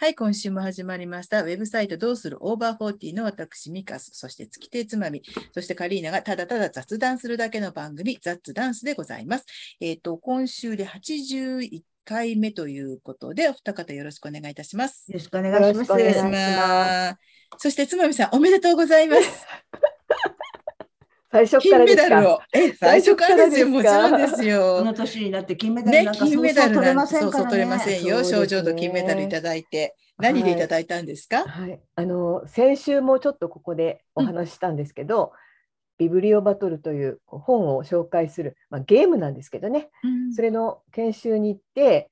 はい、今週も始まりました。ウェブサイトどうするオーバーフォーティーの私、ミカス、そして月亭つまみ、そしてカリーナがただただ雑談するだけの番組、ザッツダンスでございます。えっ、と、今週で81回目ということで、お二方よろしくお願いいたします。よろしくお願いしますそしてつまみさん、おめでとうございます。最初か金らですか？メダルを。え、最初からですよ。もちろんですこよの。年になって金メダルねなん、か金メダルそうそう取れませんからね。そう取れませんよ。そうですね賞状と金メダルいただいて。何でいただいたんですか、はい、あの先週もちょっとここでお話ししたんですけど、ビブリオバトルというこう本を紹介する、まあ、ゲームなんですけどね、うんそれの研修に行って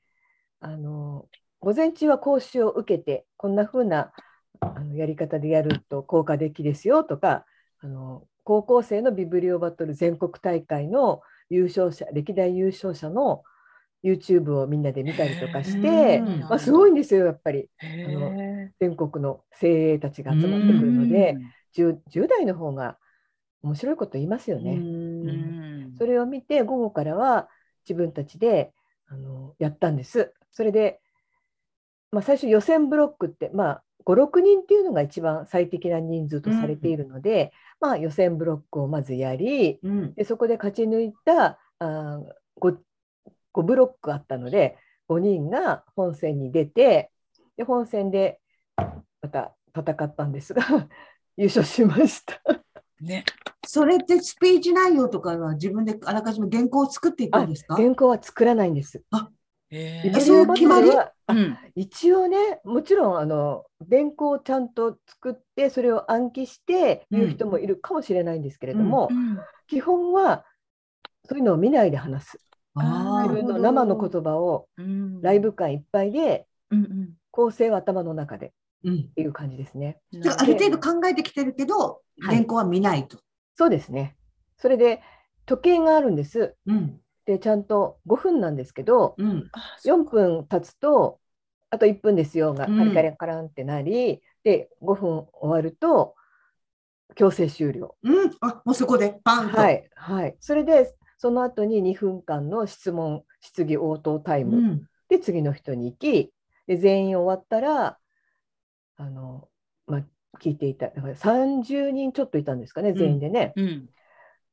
あの午前中は講習を受けてこんな風なあのやり方でやると効果的ですよとかあの高校生のビブリオバトル全国大会の優勝者歴代優勝者の YouTube をみんなで見たりとかして、うん。まあ、すごいんですよやっぱり。へあのー。全国の精鋭たちが集まってくるので、10, 10代の方が面白いこと言いますようね。うん。ん。それを見て午後からは自分たちであのやったんです。それで、まあ、最初予選ブロックって、まあ、56人っていうのが一番最適な人数とされているので、まあ、予選ブロックをまずやりうんでそこで勝ち抜いたあ 5, 5ブロックあったので5人が本戦に出てで本戦でまた戦ったんですが 優勝しました。ね。それってスピーチ内容とかは自分であらかじめ原稿を作っていくんですか？原稿は作らないんです。へー。そう決まり？うん。一応ねもちろんあの原稿をちゃんと作ってそれを暗記して言う人もいるかもしれないんですけれども、うん。基本はそういうのを見ないで話す。自分の生の言葉をうん。ライブ感いっぱいでうんうん。構成は頭の中でっうん。ていう感じですね。ある程度考えてきてるけど、はい。原稿は見ないと。そうですね。それで時計があるんです。うんでちゃんと5分なんですけどうんあそう4分経つとあと1分ですよがうんカリカリカランってなり、で5分終わると強制終了。うん、あもうそこでパンと。はい、はい。それで、その後に2分間の質問、質疑応答タイムうんで次の人に行き、で全員終わったら、あの、まあ、聞いていた、だから30人ちょっといたんですかね、全員でね。うん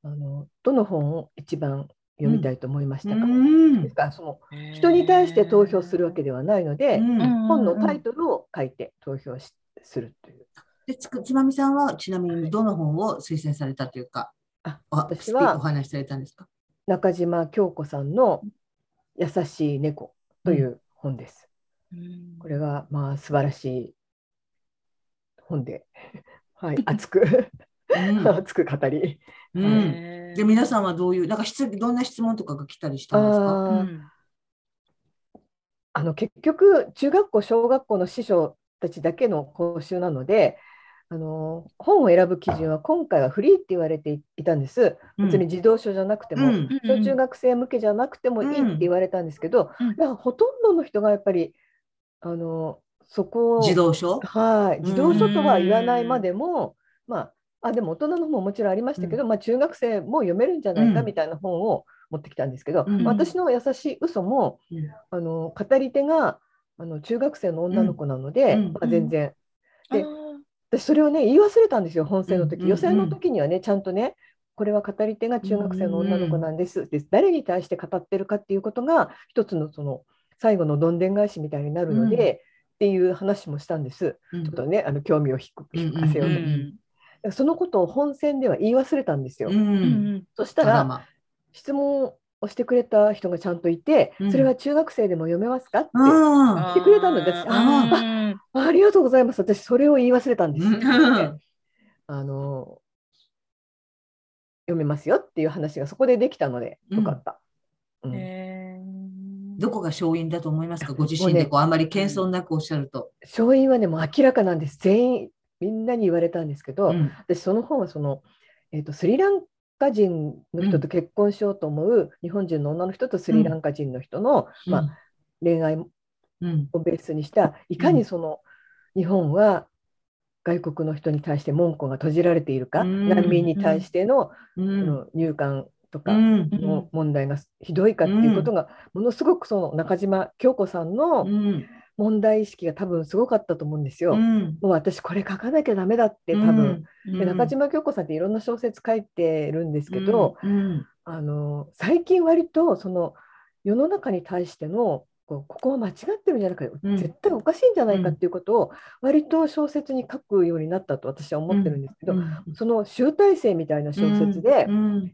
あのどの本を一番読みたいと思いましたか、うん。ですから、その人に対して投票するわけではないので、うん。本のタイトルを書いて投票しするという。でつくつまみさんはちなみにどの本を推薦されたというか、あお私はお話しされたんですか？中島京子さんの「優しい猫」という本です。うん。これがまあ素晴らしい本で、はい、熱くうん。熱く語り。うんで皆さんはどういうなんか質どんな質問とかが来たりしたんですか？うん。あの結局中学校小学校の師匠たちだけの講習なのであの本を選ぶ基準は今回はフリーって言われていたんです。別に児童書じゃなくても、うん。小中学生向けじゃなくてもいいって言われたんですけど、うん。いやほとんどの人がやっぱりあのそこを児童書？はい、児童書とは言わないまでも、まあ、あでも大人の方ももちろんありましたけど、まあ、中学生も読めるんじゃないかうん。みたいな本を持ってきたんですけど、うん。私の優しい嘘も、うん。あの語り手があの中学生の女の子なので、うん。まあ、全然、で私それをね言い忘れたんですよ本戦の時、うん。予選の時にはねちゃんとねこれは語り手が中学生の女の子なんです、で誰に対して語ってるかっていうことが一つのその最後のどんでん返しみたいになるので、っていう話もしたんです。うん。ちょっとねあの興味を引く引かせようと、うんそのことを本戦では言い忘れたんですよ。うん。うんそしたら質問をしてくれた人がちゃんといて、うん。それは中学生でも読めますかって、うん言ってくれたのですあー。あありがとうございます。私それを言い忘れたんです、うん。あの読めますよっていう話がそこでできたのでうん。よかった。どこが勝因だと思いますか？ご自身でこうあまり謙遜なくおっしゃると。勝因はねもう明らかなんです。全員みんなに言われたんですけど、うん。私その本はその、えー、とスリランカ人の人と結婚しようと思う日本人の女の人とスリランカ人の人の、まあ、恋愛うん。をベースにしたいかにその日本は外国の人に対して門戸が閉じられているか、うん。難民に対しての,、うん。の入管とかうん。の問題がひどいかっていうことが、ものすごくその中島京子さんの、うん問題意識が多分すごかったと思うんですよ。うん。もう私これ書かなきゃダメだって多分、うん。で中島京子さんっていろんな小説書いてるんですけど、うん。あの最近割とその世の中に対してのこうここは間違ってるんじゃなくて、うん。絶対おかしいんじゃないかっていうことを割と小説に書くようになったと私は思ってるんですけど、その集大成みたいな小説で、うん。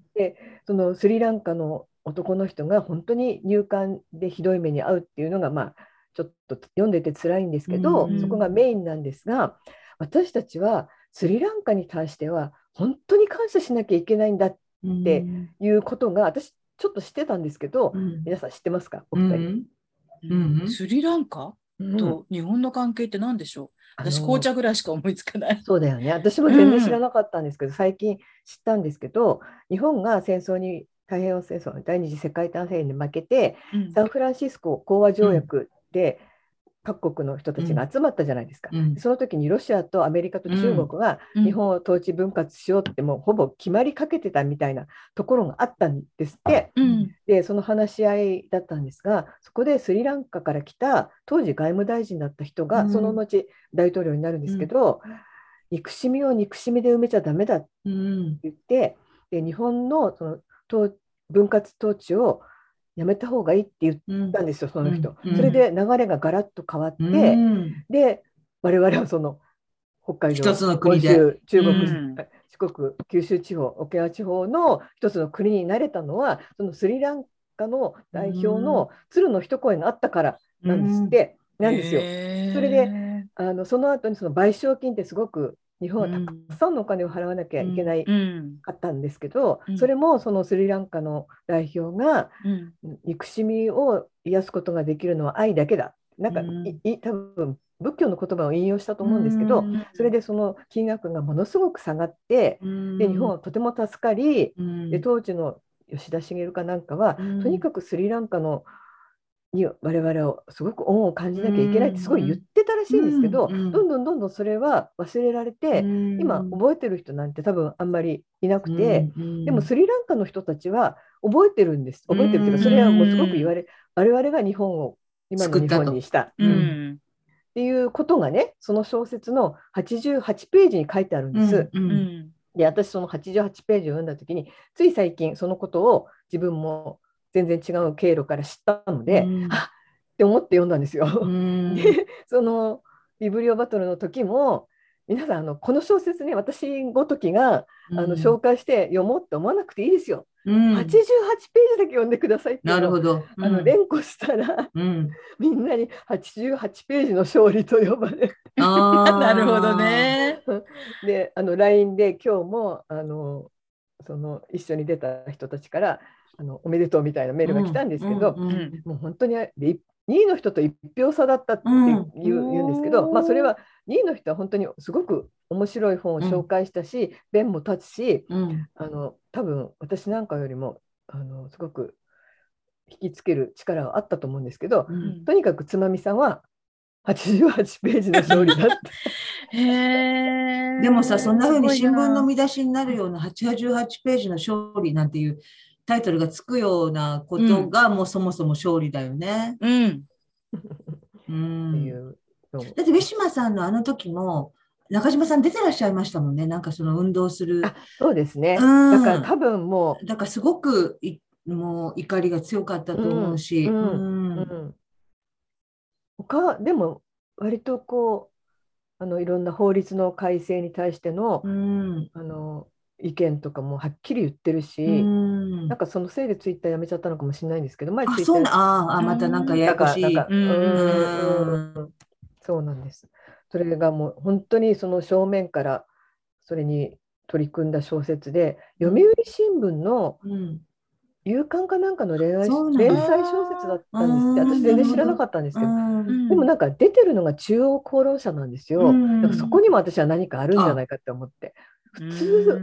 そのスリランカの男の人が本当に入管でひどい目に遭うっていうのがまあちょっと読んでて辛いんですけど、うんそこがメインなんですが私たちはスリランカに対しては本当に感謝しなきゃいけないんだっうんていうことが私ちょっと知ってたんですけど、うん。皆さん知ってますか？おう二人。ん。うん。スリランカ？うん。と日本の関係って何でしょう？私、紅茶ぐらいしか思いつかない。そうだよね。私も全然知らなかったんですけど、最近知ったんですけど日本が戦争に太平洋戦争第二次世界大戦に負けてうん。サンフランシスコ講和条約で各国の人たちが集まったじゃないですか。うん。その時にロシアとアメリカと中国がうん。日本を統治分割しようってもうほぼ決まりかけてたみたいなところがあったんですって。うん。でその話し合いだったんですがそこでスリランカから来た当時外務大臣だった人が、うん。その後大統領になるんですけど、憎しみを憎しみで埋めちゃダメだってうん。言ってで日本のその統分割統治をやめた方がいいって言っうんたんですよその人。うん。それで流れがガラッと変わって、うん。で我々はその北海道一つの国で。中国、うん。四国九州地方沖縄地方の一つの国になれたのはそのスリランカの代表の鶴の一声があったからなんですって、なんですよ。それであのその後にその賠償金ってすごく日本はたくさんのお金を払わなきゃいけないうん。かったんですけど、うん。それもそのスリランカの代表がうん。憎しみを癒すことができるのは愛だけだ。なんか、多分仏教の言葉を引用したと思うんですけど、うん。それでその金額がものすごく下がって、で日本はとても助かり、うん。で当時の吉田茂かなんかは、うん。とにかくスリランカのに我々はすごく恩を感じなきゃいけないってすごい言ってたらしいんですけど、どんどんどんどんそれは忘れられて、今覚えてる人なんて多分あんまりいなくて、でもスリランカの人たちは覚えてるんです。覚えてるっていうかそれはもうすごく言われ我々が日本を今の日本にした。っうん。ていうことがねその小説の88ページに書いてあるんです。で私その88ページを読んだ時につい最近そのことを自分も全然違う経路から知ったので、うんあって思って読んだんですよ。うん でそのビブリオバトルの時も皆さんあのこの小説ね私ごときがあの紹介して読もうって思わなくていいですよ。うん88ページだけ読んでくださいってなるほど。あの連呼したらうんみんなに88ページの勝利と呼ばれあー なるほど。ね。であの LINE で今日もあのその一緒に出た人たちからあのおめでとうみたいなメールが来たんですけど、うんうんもう本当にで2位の人と1票差だったっていう,、うん。言うんですけど、まあ、それは2位の人は本当にすごく面白い本を紹介したし、弁も立つしうん。あの多分私なんかよりもあのすごく引きつける力はあったと思うんですけど、うん。とにかくつまみさんは88ページの勝利だって。へえ。でもさ、そんな風に新聞のみ見出しになるような88ページの勝利なんていうタイトルがつくようなことがもうそもそも勝利だよね。うん。うんっていうのをだって上島さんのあの時も中島さん出てらっしゃいましたもんね。なんかその運動する。あそうですね。うんだから多分もだからすごくいもう怒りが強かったと思うし。うんうんう、うん、他でも割とこうあのいろんな法律の改正に対しての,、うんあの意見とかもはっきり言ってるし、うん。なんかそのせいでツイッターやめちゃったのかもしれないんですけど前ツイッターあああまたなんかややこしい。そうなんです。それがもう本当にその正面からそれに取り組んだ小説で読売新聞のうん。夕刊かなんかの恋愛そうなんだ。連載小説だったんですってうん私全然知らなかったんですけどうん。でもなんか出てるのが中央公論社なんですよ。うん。だからそこにも私は何かあるんじゃないかって思って。普通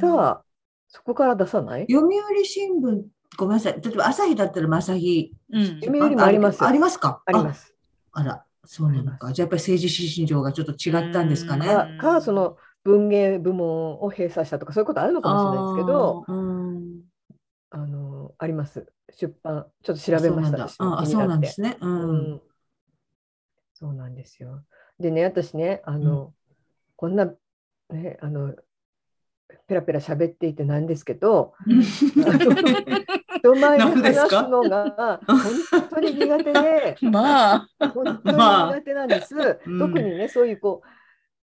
さあそこから出さない？読売新聞、ごめんなさい。例えば朝日だったらまあ朝日。うん。読売もあります？よありますか？あります。ああら、そうなのか。じゃあやっぱり政治指針上がちょっと違ったんですかね。うんかかその文芸部門を閉鎖したとかそういうことあるのかもしれないですけどあのあります出版ちょっと調べましたああ、そうなんですね。う。うんんそうなんですよ。でね、私ね、あの、こんな、ね、あの、ペラペラ喋っていてなんですけど、人前で話すのが本当に苦手で、まあ、本当にまあ苦手なんです。うん。特にね、そういうこう、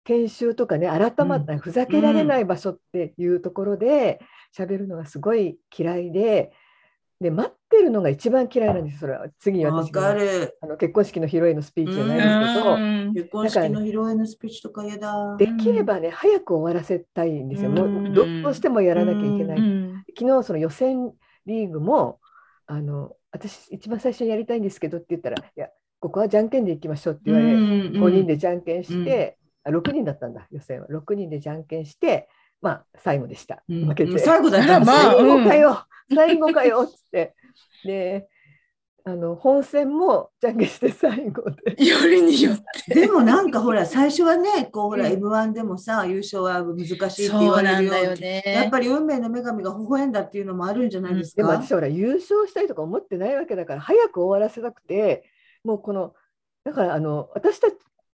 研修とかね、改まった、ふざけられない場所っていうところで喋るのがすごい嫌いで、で、待ってるのが一番嫌いなんです、それは。次私が。あの結婚式の披露宴のスピーチじゃないですけど、うん結婚式の披露宴のスピーチとか嫌だ。できればね、早く終わらせたいんですよ。もうどどうしてもやらなきゃいけない。うん昨日その予選リーグもあの私一番最初にやりたいんですけどって言ったらいやここはじゃんけんでいきましょうって言われ、5人でじゃんけんして、あ6人だったんだ予選は6人でじゃんけんしてまあ最後でした、うん負けて、最後だったんですよ。最後かよっつって。であの本戦もじゃんけんして最後で。よりによって。でもなんかほら最初はねこうほらうん。M1 でもさ優勝は難しいって言そうわなんだれるよよね。やっぱり運命の女神が微笑んだっていうのもあるんじゃないですか？でも私ほら優勝したいとか思ってないわけだから早く終わらせたくてもうこのだからあの私た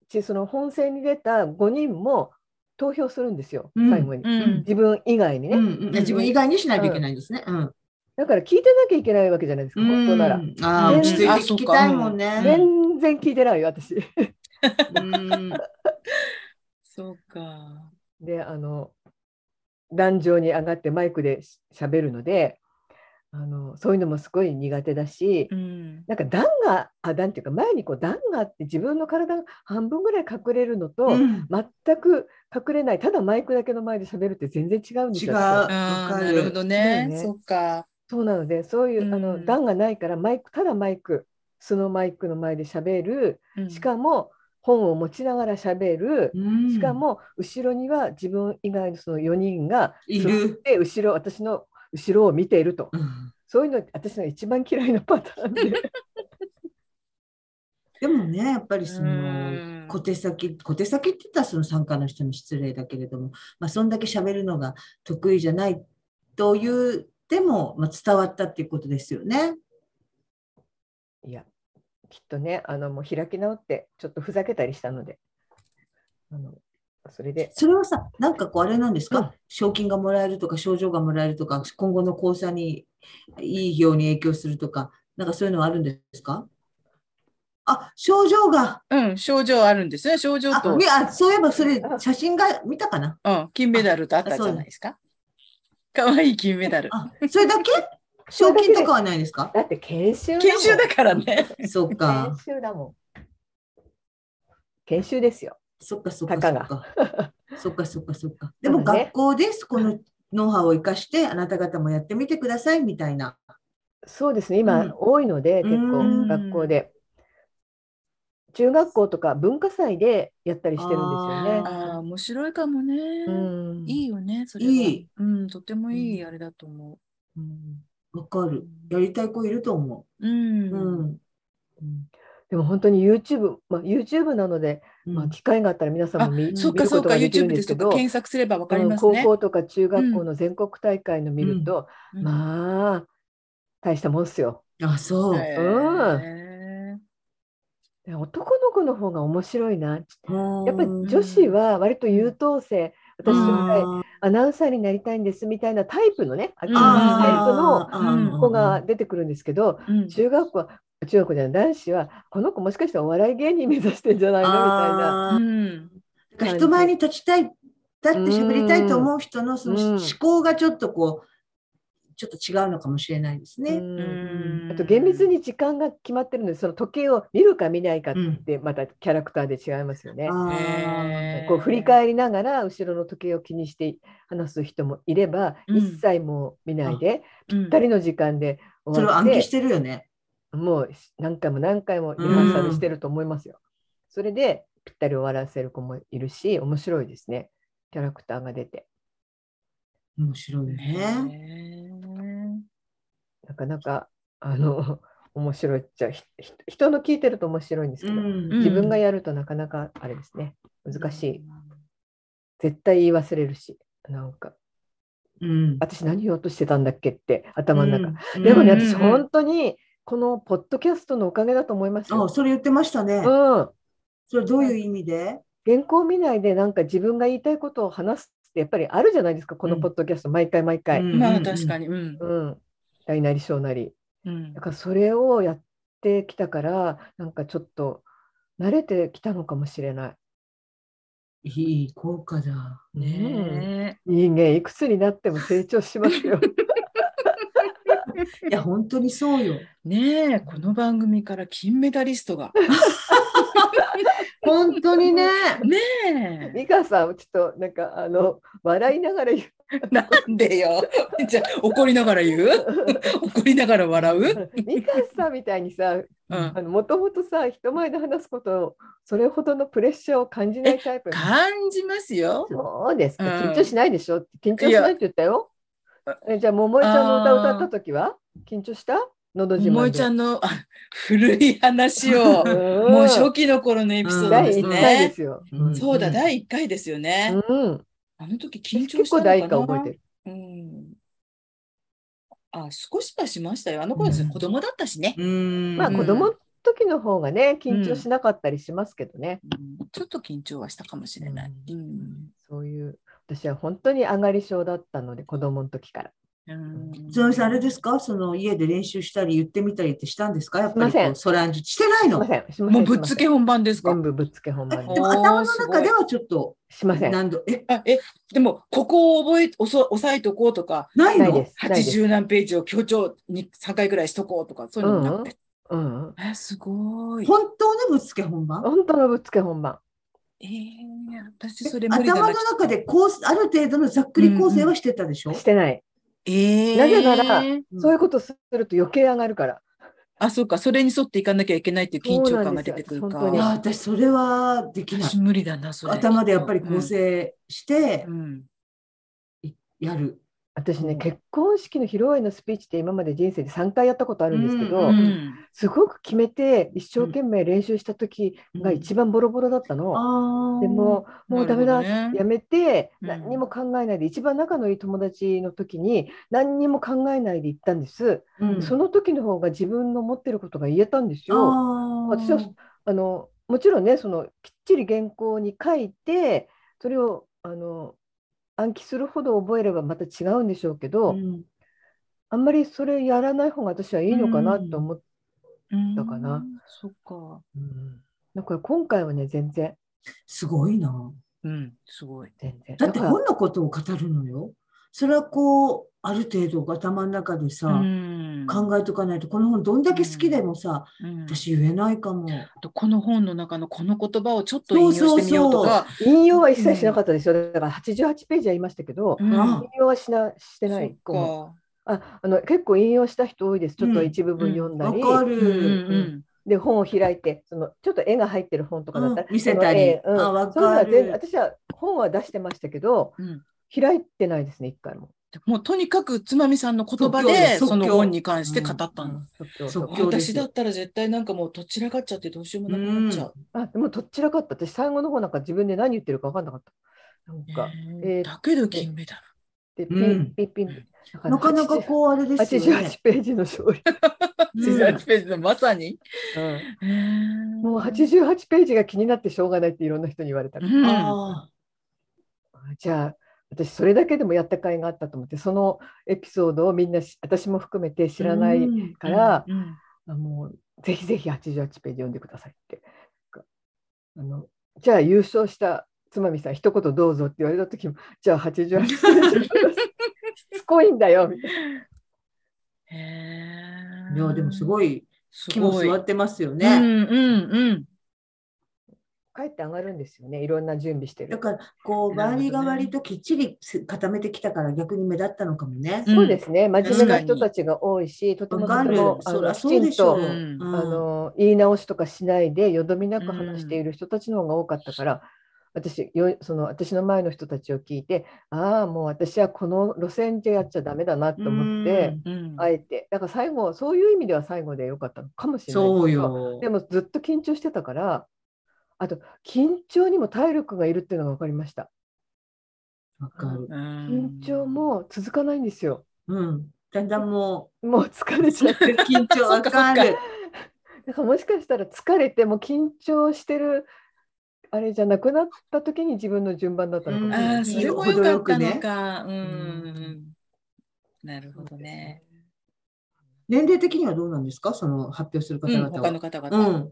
ちその本戦に出た5人も投票するんですよ、うん。最後に、うん。自分以外にね、うんうん自分以外にしないといけないんですね。うんだから聞いてなきゃいけないわけじゃないですか、本当なら。うんあ落ち着いて聞きたいもんね。全然聞いてないよ、私。うん そうか。で、あの、壇上に上がってマイクでしゃべるので、あのそういうのもすごい苦手だし、うん。なんか段が、あ、段っていうか、前にこう段があって、自分の体が半分ぐらい隠れるのと、うん全く隠れない、ただマイクだけの前で喋るって全然違うんですよ。違うなるほどね。ねそっか。そうなので、そういう、あうん。の段がないから、マイク、ただマイク、素のマイクの前で喋る、うん。しかも本を持ちながら喋る、うん。しかも後ろには自分以外のその4人がいる。座って後ろ私の後ろを見ていると。うん。そういうの私の一番嫌いなパターンで。でもね、やっぱりそのうん小手先、小手先って言ったらその参加の人に失礼だけれども、まあ、そんだけ喋るのが得意じゃないというでも、まあ、伝わったっていうことですよね。いやきっとねあのもう開き直ってちょっとふざけたりしたので。あのそれで。それはさ、なんかこうあれなんですか、うん。賞金がもらえるとか、賞状がもらえるとか、今後の交際にいいように影響するとか、なんかそういうのはあるんですか？あ、症状が、うん、症状あるんですね。症状あ、と、みあそういえばそれあ写真が見たかな？うん、金メダルとあったじゃないですか。かわいい金メダル。あ、それだけ？賞金とかはないですか？だって研修研修だからね。そうか研。修だもん研修ですよそっかそっかそっがか。そっかそっかそっか。でも学校でそこのノウハウを生かしてあなた方もやってみてくださいみたいな。そうですね、今、うん多いので、結構、うん学校で。中学校とか文化祭でやったりしてるんですよね。ああ、面白いかもね。うんいいよね、それは。いいうん、とてもいいうんあれだと思うんわかる。やりたい子いると思う。う。う。うんん。うんでも本当に YouTube、まあ、YouTube なので、まあ、機会があったら皆さんも見,、見そうか、そうか、ることができるん YouTube ですとか検索すればわかりうんますね。高校とか中学校の全国大会の見ると、うんまあ、大したもんっすよ。あ、そう。へー男の子の方が面白いな。やっやぱり女子は割と優等生、私みたいあアナウンサーになりたいんですみたいなタイプのね、タイプのー子が出てくるんですけど、うん。中学校は、中学校じゃない、男子は、この子もしかしたらお笑い芸人目指してんじゃないの？みたいな。うん人前に立ちたい、立って喋りたいと思う人のそのうん。思考がちょっとこう、ちょっと違うのかもしれないですね。うんうんあと厳密に時間が決まってるので、その時計を見るか見ないかっうんて、またキャラクターで違いますよね。あへーこう振り返りながら後ろの時計を気にして話す人もいれば、うん一切もう見ないで、うんぴったりの時間でーそれ終わってを暗記してるよね。もう何回も何回もリハーサルしてると思いますよ。それでぴったり終わらせる子もいるし、面白いですね。キャラクターが出て。面白いね。へなかなか、あの、面白いっちゃ、人の聞いてると面白いんですけど、うん自分がやるとなかなかあれですね。難しい。絶対言い忘れるし、なんか、うん私何言おうとしてたんだっけって頭の中。うんでもね、うん私本当にこのポッドキャストのおかげだと思いますよ。あ、それ言ってましたね。うん。それはどういう意味で？原稿を見ないでなんか自分が言いたいことを話すってやっぱりあるじゃないですかこのポッドキャスト、毎回毎回。うんまあ確かに。うん。うん、大なり小なり。うんだからそれをやってきたからなんかちょっと慣れてきたのかもしれない。いい効果だ。ね人間いくつになっても成長しますよ。いや、本当にそうよ。え。ねえ、この番組から金メダリストが。本当にね。ね美香さんちょっとなんかあの笑いながら言う。え。なんでよ。じゃあ怒りながら言う？怒りながら笑う？美香さんみたいにさもともとさ人前で話すことをそれほどのプレッシャーを感じないタイプ。感じますよ。そうですか、うん緊張しないでしょ？緊張しないって言ったよ。えじゃあ桃井ちゃんの歌歌った時は？緊張した？のど自慢で。桃井ちゃんのあ古い話を、うんもう初期の頃のエピソード第です1回でね。すよ。うんそうだ、第1回ですよね。うん、あの時緊張結構したのかな？第1回覚えてる。うん。あ、少しはしましたよ。あの頃ですうん子供だったしね。うん。まあうん子供の時の方がね緊張しなかったりしますけどね。うんちょっと緊張はしたかもしれない。うん。そういう私は本当に上がり症だったので子供の時から。うんつのみさん、あれですか？その家で練習したり言ってみたりってしたんですか？やっぱりソランジュしてないの？すいません。しませんもうぶっつけ本番ですか？全部ぶっつけ本番でも頭の中ではちょっとしません。何度、え、あ、え、でも、ここを覚え、おそ押さえとこうとか、ないの？ないです。ないです。80何ページを強調に3回ぐらいしとこうとか、そういうのもなくて。うんうん、え、すごい。本当のぶっつけ本番？本当のぶっつけ本番。えー、私それ。頭の中で構成ある程度のざっくり構成はしてたでしょ、してない。えー、なぜならうんそういうことすると余計上がるから。あ、そうか、それに沿っていかなきゃいけないっていう緊張感が出てくるか。いや、私それはできない。私無理だな、それ。頭でやっぱり構成してうん。うんやる。私ね、うん。結婚式の披露宴のスピーチって今まで人生で3回やったことあるんですけど、ううん。んすごく決めて一生懸命練習した時が一番ボロボロだったの。あでももうダメだ、ねやめてうん。何にも考えないで、一番仲のいい友達の時に何にも考えないで行ったんです。うん。その時の方が自分の持ってることが言えたんですよ。私はあのもちろんねそのきっちり原稿に書いてそれをあの暗記するほど覚えればまた違うんでしょうけど、うんあんまりそれやらない方が私はいいのかなと思って、だかな。そっか。だから今回はね全然すごいな。うん、すごい。全然だってから本のことを語るのよ。それはこう、ある程度頭の中でさ、うん。考えとかないと、この本どんだけ好きでもさ、うん。私言えないかも。この本の中のこの言葉をちょっと引用してみようとか、引用は一切しなかったですよ、だから88ページは言いましたけど、うん。あ引用はしなしてないああの結構引用した人多いです。ちょっと一部分読んだり、わかうん。うん。る。で本を開いてそのちょっと絵が入ってる本とかだったら、うん。見せたり。うん。私は本は出してましたけどうんうん開いてないですね一回も。もうとにかくつまみさんの言葉でその本に関して語ったの。う。興です私だったら絶対なんかもうどちらかっちゃってどうしようもなくなっちゃう。あでもどっちらかった。私最後の方なんか自分で何言ってるか分かんなかった。なんか、え。ーえーだけど金メダル。でピうん。ンピンピン。だなかなかこう、あれですよね。88ページの勝利、うん88ページのまさに。うん。もうも88ページが気になってしょうがないっていろんな人に言われたから、うん。あじゃあ私それだけでもやった甲斐があったと思ってそのエピソードをみんなし私も含めて知ーらないうんから、うんあもうぜひぜひ88ページ読んでくださいって。あのじゃあ優勝したつまみさん一言どうぞって言われた時もじゃあ88ページしつこいんだよみたいな。いや、でもすごいす気もごい座ってますようんね。うんうん。帰って上がるんですよね。いろんな準備してる。だから、こう、周りが割ときっちり固めてきたから逆に目立ったのかもね。うん。そうですね。真面目な人たちが多いしとてもとても。あのき。ちんとうん。うんあの言い直しとかしないでよどみなく話している人たちの方が多かったから、私よその私の前の人たちを聞いてああもう私はこの路線でやっちゃダメだなと思って、うん。あえて。だから最後そういう意味では最後でよかったのかもしれないそうけどよ。でもずっと緊張してたからあと緊張にも体力がいるっていうのが分かりましたわかる。緊張も続かないんですようん。だんだんももう疲れちゃっう、て緊張わかる。だからもしかしたら疲れてもう緊張してるあれじゃなくなった時に自分の順番だったのかもしれないああ、ですね。それも程よくねよかったのか。うん。なるほどね。年齢的にはどうなんですか？その発表する方うん、々は。他の方う々。ん。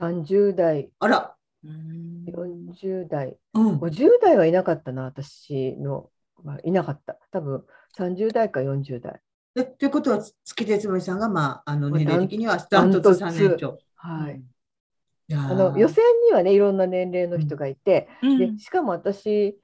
30代、あら。うん40代、うん。50代はいなかったな、私の。まあ、いなかった。多分30代か40代。えということは、月手つさんが、まあ、あのまあ年齢的にはダントツ3年長。はい。あの予選にはね、いろんな年齢の人がいて、うんでしかも私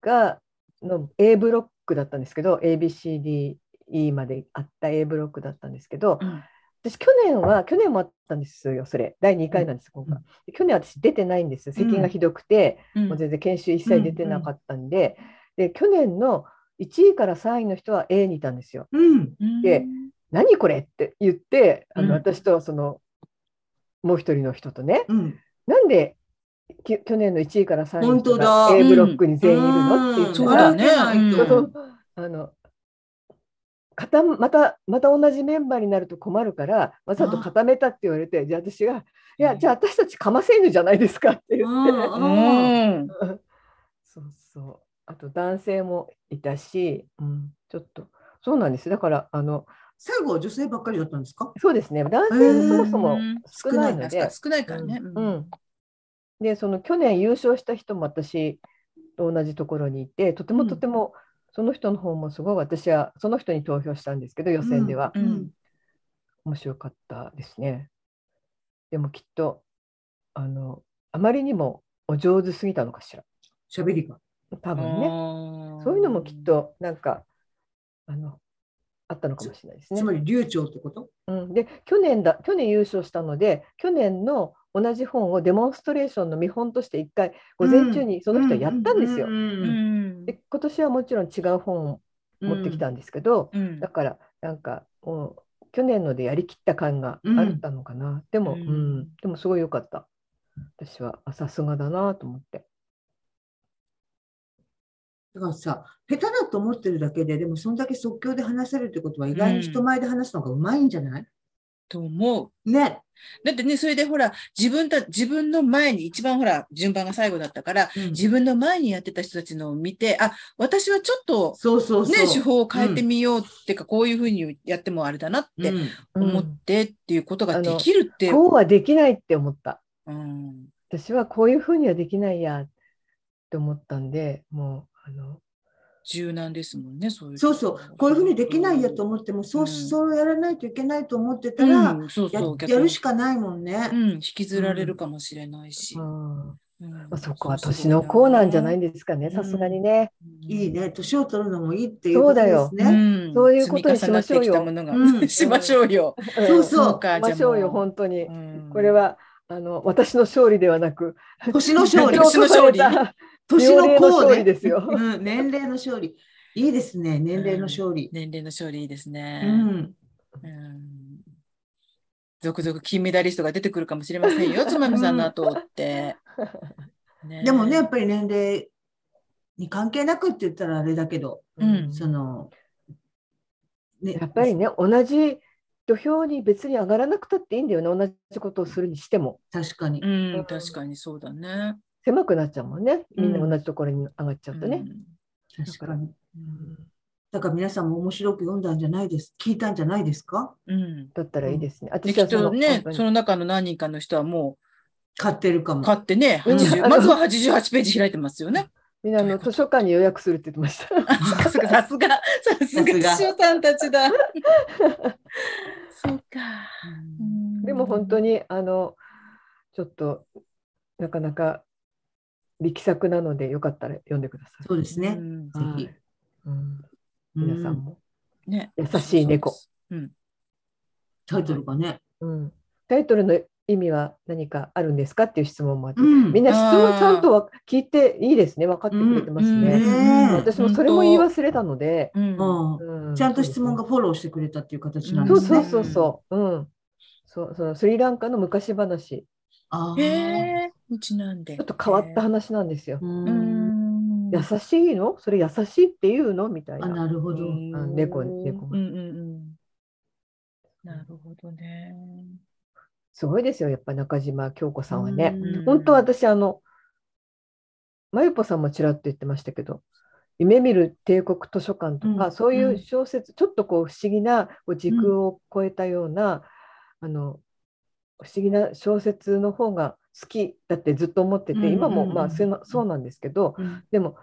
がの A ブロックだったんですけど ABCDE まであった A ブロックだったんですけどうん私去年は去年もあったんですよそれ。第2回なんです今回。で去年私出てないんです咳がひどくて、うん。もう全然研修一切出てなかったんで,、で去年の1位から3位の人は A にいたんですよ。うん。で何これって言ってあの、うん。私とそのもう一人の人とね。うん。なんでき去年の1位から3位がだ。A ブロックに全員いるのって言ったら、そうだね。あの固ままたまた同じメンバーになると困るからわざと固めたって言われてじゃあ私が「いやじゃあ私たちかませ犬じゃないですか」って言って、うんそうそう。あと男性もいたし、うん、ちょっと。そうなんです。だからあの最後は女性ばっかりだったんですか？そうですね。男性もそもそも少ないので、少ないか？らね。う。ん、でその去年優勝した人も私と同じところにいてとてもとても、その人の方もすごい私はその人に投票したんですけど予選では、うんうん面白かったですね。でもきっとあのあまりにもお上手すぎたのかしら喋りが。多分ねねそういうのもきっ。となんかあのあったのかもしれないですねつ。まり流暢ってこと？うん、で去年だ去年優勝したので去年の同じ本をデモンストレーションの見本として一回午前中にその人はやったんですよ。ううんうんで今年はもちろん違う本を持ってきたんですけど、うん。だからなんかもう去年のでやりきった感があったのかな、でも、ううん。んでもすごい良かった。私はあさすがだなと思って。だからさ、下手だと思ってるだけで、でもそんだけ即興で話せるってことは意外に人前で話すのがうまいんじゃない、と思う。ね。だってね、それでほら、自分た、自分の前に、一番ほら、順番が最後だったから、自分の前にやってた人たちのを見て、あ、私はちょっと、そうそう。ね、手法を変えてみようっていうか、こういうふうにやってもあれだなってうん。思ってっていうことができるって、こうはできないって思った。うん。私はこういうふうにはできないやって思ったんでもうあの柔軟ですもんね、そういう。そうそう。こういうふうにできないやと思っても、そうう、ん。そうやらないといけないと思ってたうら、ん、そうやそう、やるしかないもんね。う。ん、引きずられるかもしれないし。うん。そこは年の子なんじゃないんですかねさすがにね、いいね。年を取るのもいいっていうことですうね。ん。そういうことにしましょうよ。積み重なってきたものが。うん。しましょうよ。そうそう。そうか、しましょうよ本当に、うん。これはあの私の勝利ではなく。年の勝利。年の勝利年の年齢の功ね勝利。ですよ。うん、年齢の勝利。いいですね。年齢の勝利。年齢の勝利いいですうね。ん。うん続々金メダリストが出てくるかもしれませんよ、つまみさんの後って。ねでもね、やっぱり年齢に関係なくって言ったらあれだけど、うんその、ねやっぱりね同じ土俵に別に上がらなくたっていいんだよね同じことをするにしても確かに。うん、確かにそうだね。狭くなっちゃうもんねみんな同じところに上がっちゃうとね。確かに。うんだから皆さんも面白く読んだんじゃないです。聞いたんじゃないですか？うん。だったらいいですね。私はそのとねその中の何人かの人はも買ってるかも。う買ってね、うん80あのまずは88ページ開いてますよね。みんなあの図書館に予約するって言ってました。さすが、さすが、さすが、師匠さんたちだ。そうか。でも本当に。にあのちょっとなかなか力作なのでよかったら読んでください。そうですね。んぜひはいうん皆さんも、ね。優しい猫。うん。タイトルがね。うんタイトルの意味は何かあるんですかっていう質問もあって、うんみんな質問ちゃんとは聞いていいですね分かってくれてますうんね。ね私もそれも言い忘れたので、うん。うんうちゃんと質問がフォローしてくれたっていう形なんですね。そうそうそうそう、うん、そうそのスリランカの昔話あーへえ、うちなんで。ちょっと変わった話なんですよ。ううんん。優しいの？それ優しいっていうの？みたいあ、な。なるほど。うんあ猫猫がうんうんうん。なるほどね。すごいですよやっぱ中島京子さんはね。うん本当私あのまゆぽさんもちらっと言ってましたけど夢見る帝国図書館とか、うんそういう小説、ちょっとこう不思議なこう時空を超えたような、あの不思議な小説の方が好きだってずっと思ってて、うん今もうんまあそうなんですけど、うん。でも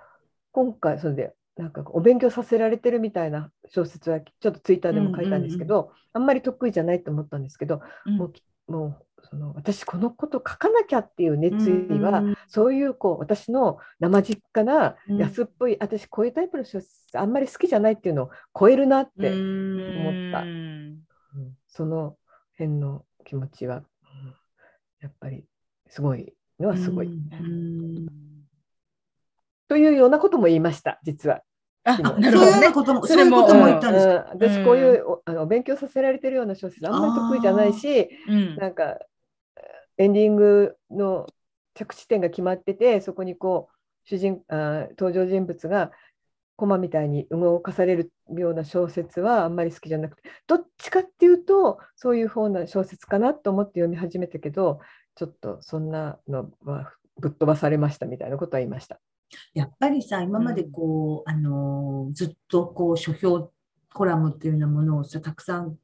今回それでなんかお勉強させられてるみたいな小説はちょっとツイッターでも書いたんですけど、あんまり得意じゃないと思ったんですけど、うん。もうきもうその私このこと書かなきゃっていう熱意は、うんそういうこう私の生実家なうん安っぽい、私こういうタイプの小説あんまり好きじゃないっていうのを超えるなって、うん。思ったその辺の気持ちは、うん。やっぱりすごいのはすごい。うんというようなことも言いました実は。あ、そうなるほどねそういうような。ことも、そういうこともうん言ったんですか？うん私こういうおあのお勉強させられてるような小説あんまり得意じゃないしうんなんかエンディングの着地点が決まっててそこにこう主人あ登場人物がコマみたいに動かされるような小説はあんまり好きじゃなくてどっちかっていうとそういう方な小説かなと思って読み始めたけどちょっとそんなのはぶっ飛ばされましたみたいなことは言いました。やっぱりさ、今までこう、あのーずっとこう、書評コラムっていうようなものをさ、たくさん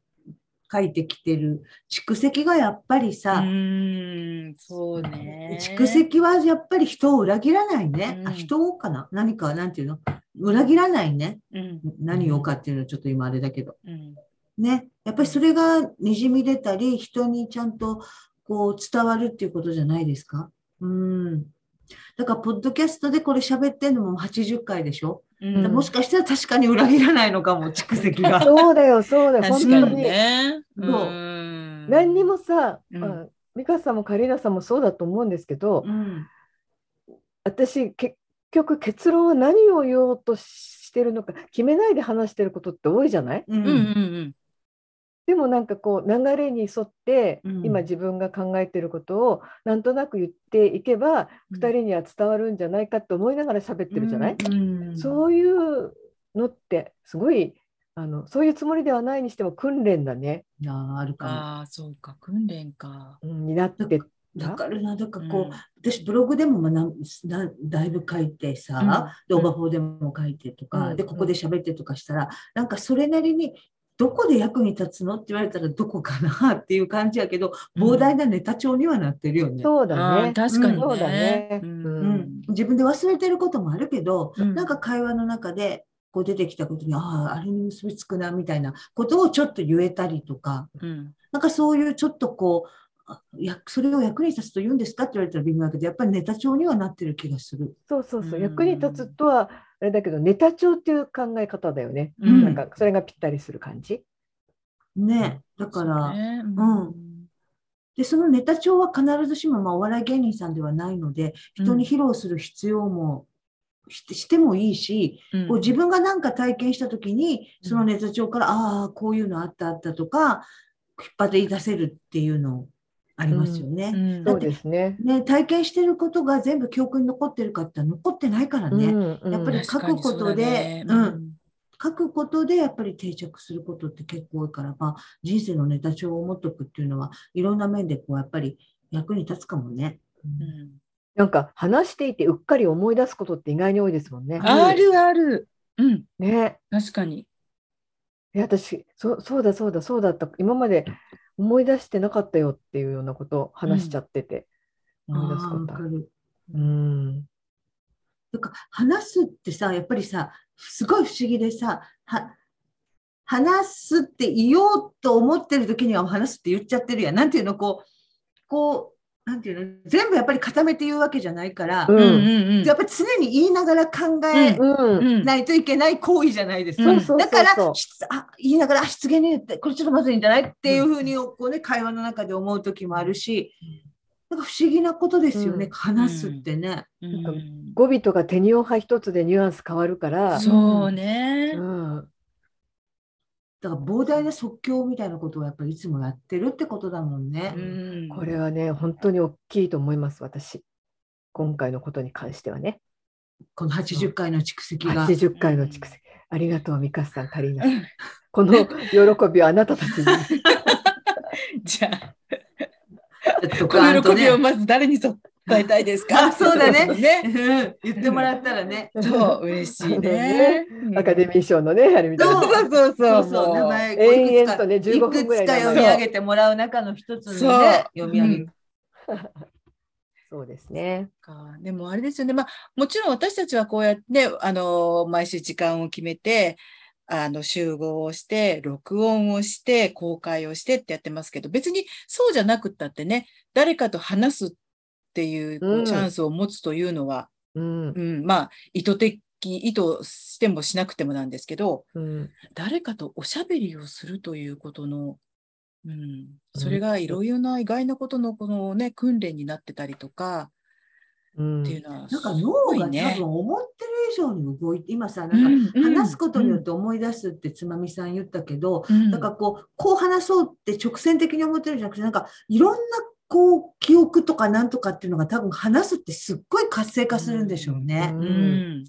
書いてきてる蓄積がやっぱりさ、うん、そうね。蓄積はやっぱり人を裏切らないね。うんあ人をかな？何か、なんていうの？裏切らないね。うん。何をかっていうのはちょっと今あれだけど。うん。ね。やっぱりそれがにじみ出たり、人にちゃんとこう伝わるっていうことじゃないですか？うん。だから、ポッドキャストでこれ喋ってんのも80回でしょ、うんもしかしたら確かに裏切らないのかも、蓄積が。そうだよそうだよ本確かに当にね。どううん何にもさ、うんまあ美香さんもカリーナさんもそうだと思うんですけど、うん。私結局結論は何を言おうとしてるのか決めないで話してることって多いじゃない？う。うんんうんでもなんかこう流れに沿ってうん。今自分が考えてることをなんとなく言っていけばうん。2人には伝わるんじゃないかって思いながら喋ってるじゃない、うん。そういうのってすごいあのそういうつもりではないにしても訓練だね、あーあるかも。ああ、そうか、訓練か。うん、になってだからな、だからこう、うん。私ブログでもまあなだいぶ書いてさ、うん。でオーバーフォーでも書いてとか、うん。でここで喋ってとかしたら、なんかそれなりにどこで役に立つの？って言われたらどこかなっていう感じやけど膨大なネタ帳にはなってるよね。そうだあねー確かにね。そうだね。ううん。うん、自分で忘れてることもあるけど、うん。なんか会話の中でこう出てきたことにあああれに結びつくなみたいなことをちょっと言えたりとかうん。なんかそういうちょっとこうあやそれを役に立つと言うんですかって言われたら微妙だけどやっぱりネタ帳にはなってる気がする。そうそうそう、うん。役に立つとはあれだけどネタ帳っていう考え方だよね、うん。なんかそれがぴったりする感じ。ね、だから、ね。うん。でそのネタ帳は必ずしも、まあ、お笑い芸人さんではないので人に披露する必要もしてしてもいいし、うん。こう自分が何か体験した時にうん。そのネタ帳から、ああこういうのあったあったとか引っ張り出せるっていうのありますよね。うんそうですね。ね体験してることが全部記憶に残ってるかって残ってないからね。うんうんやっぱり書くことでそうだねうん書くことでやっぱり定着することって結構多いから、まあ、人生のネタ帳を持っておくっていうのはいろんな面でこうやっぱり役に立つかもね。うんなんか話していてうっかり思い出すことって意外に多いですもんね。あるある。うん、ね。確かに。いや私そそうだそうだそうだった今まで思い出してなかったよっていうようなことを話しちゃってて、思い出すことあん。なんか話すってさやっぱりさすごい不思議でさは話すって言おうと思ってる時には話すって言っちゃってるやん。なんていうのこうこうなんていうの？全部やっぱり固めて言うわけじゃないから、うんうんうんやっぱり常に言いながら考えないといけない行為じゃないですか。うんそうそうそうそうだからあ言いながらあ失言に言ってこれちょっとまずいんじゃないっていうふうにこう、ね、会話の中で思う時もあるしなんか不思議なことですよね、うん話すってね。うんなんか語尾とか手に用派一つでニュアンス変わるから。そうね。うん。だから膨大な即興みたいなことをやっぱりいつもやってるってことだもんね。うんこれはね本当に大きいと思います私。今回のことに関してはね。この80回の蓄積が。80回の蓄積。ありがとうミカさんカリーナさん。この喜びをあなたたちに。じゃあ、とこの喜びをまず誰にそ変えたいですか？あそうだねね。言ってもらったらね。そう、嬉しいね。アカデミー賞のね、あれみたいな。そうそうそうそうそう。そう、名前延々とねいくつ15分ぐらいいくつか読み上げてもらう中の一つにそうね、読み上げうんて。そうですね。かでもあれですよね、まあ、もちろん私たちはこうやって、ね、あの毎週時間を決めてあの集合をして録音をして公開をしてってやってますけど別にそうじゃなくったってね誰かと話すっていうチャンスを持つというのは、うん。う。んまあ意図的意図してもしなくてもなんですけどうん。誰かとおしゃべりをするということの、うん、それがいろいろな意外なことのこの、ね、訓練になってたりとかうん。っていうのはなんかす脳がね分思ってる以上に動いて、今さ、なんか話すことによっって思い出すってつまみさん言ったけど、うん。なんかこう、こう話そうって直線的に思ってるんじゃなくて、なんかいろんなこう記憶とかなんとかっていうのが多分話すってすっごい活性化するんでしょうね。ううんん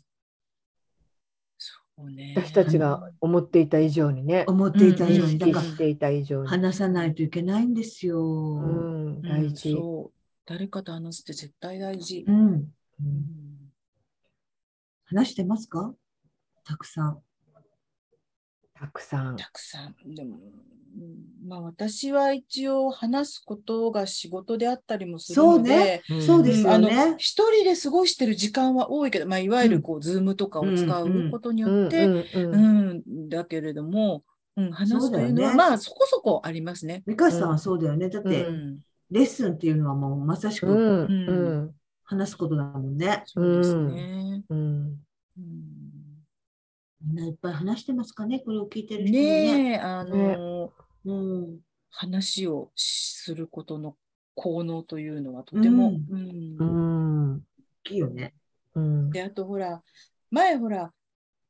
そうね。私たちが思っていた以上にね、思っていた以上意に、だから識していた以上に。話さないといけないんですよ。うん、大事。うんそう誰かと話すって絶対大事う。ん。うん話してますか？たくさん。たくさん。たくさん。でも、うんまあ私は一応話すことが仕事であったりもするので、うんそうですね。一人で過ごしてる時間は多いけど、まあ、いわゆるこう、ズームとかを使うことによって、うんだけれども、うん、話すというのは、ねまあそこそこありますね。美香さんはそうだよね。だっうて、ん、レッスンっていうのはもうまさしくうんうん話すことだもんね。そうですね。うんうんみんないっぱい話してますかね？これを聞いてる人もね。ねえ、あの、うん。話をすることの効能というのはとても、ううんうん大きいよね。うんで、あとほら、前ほら、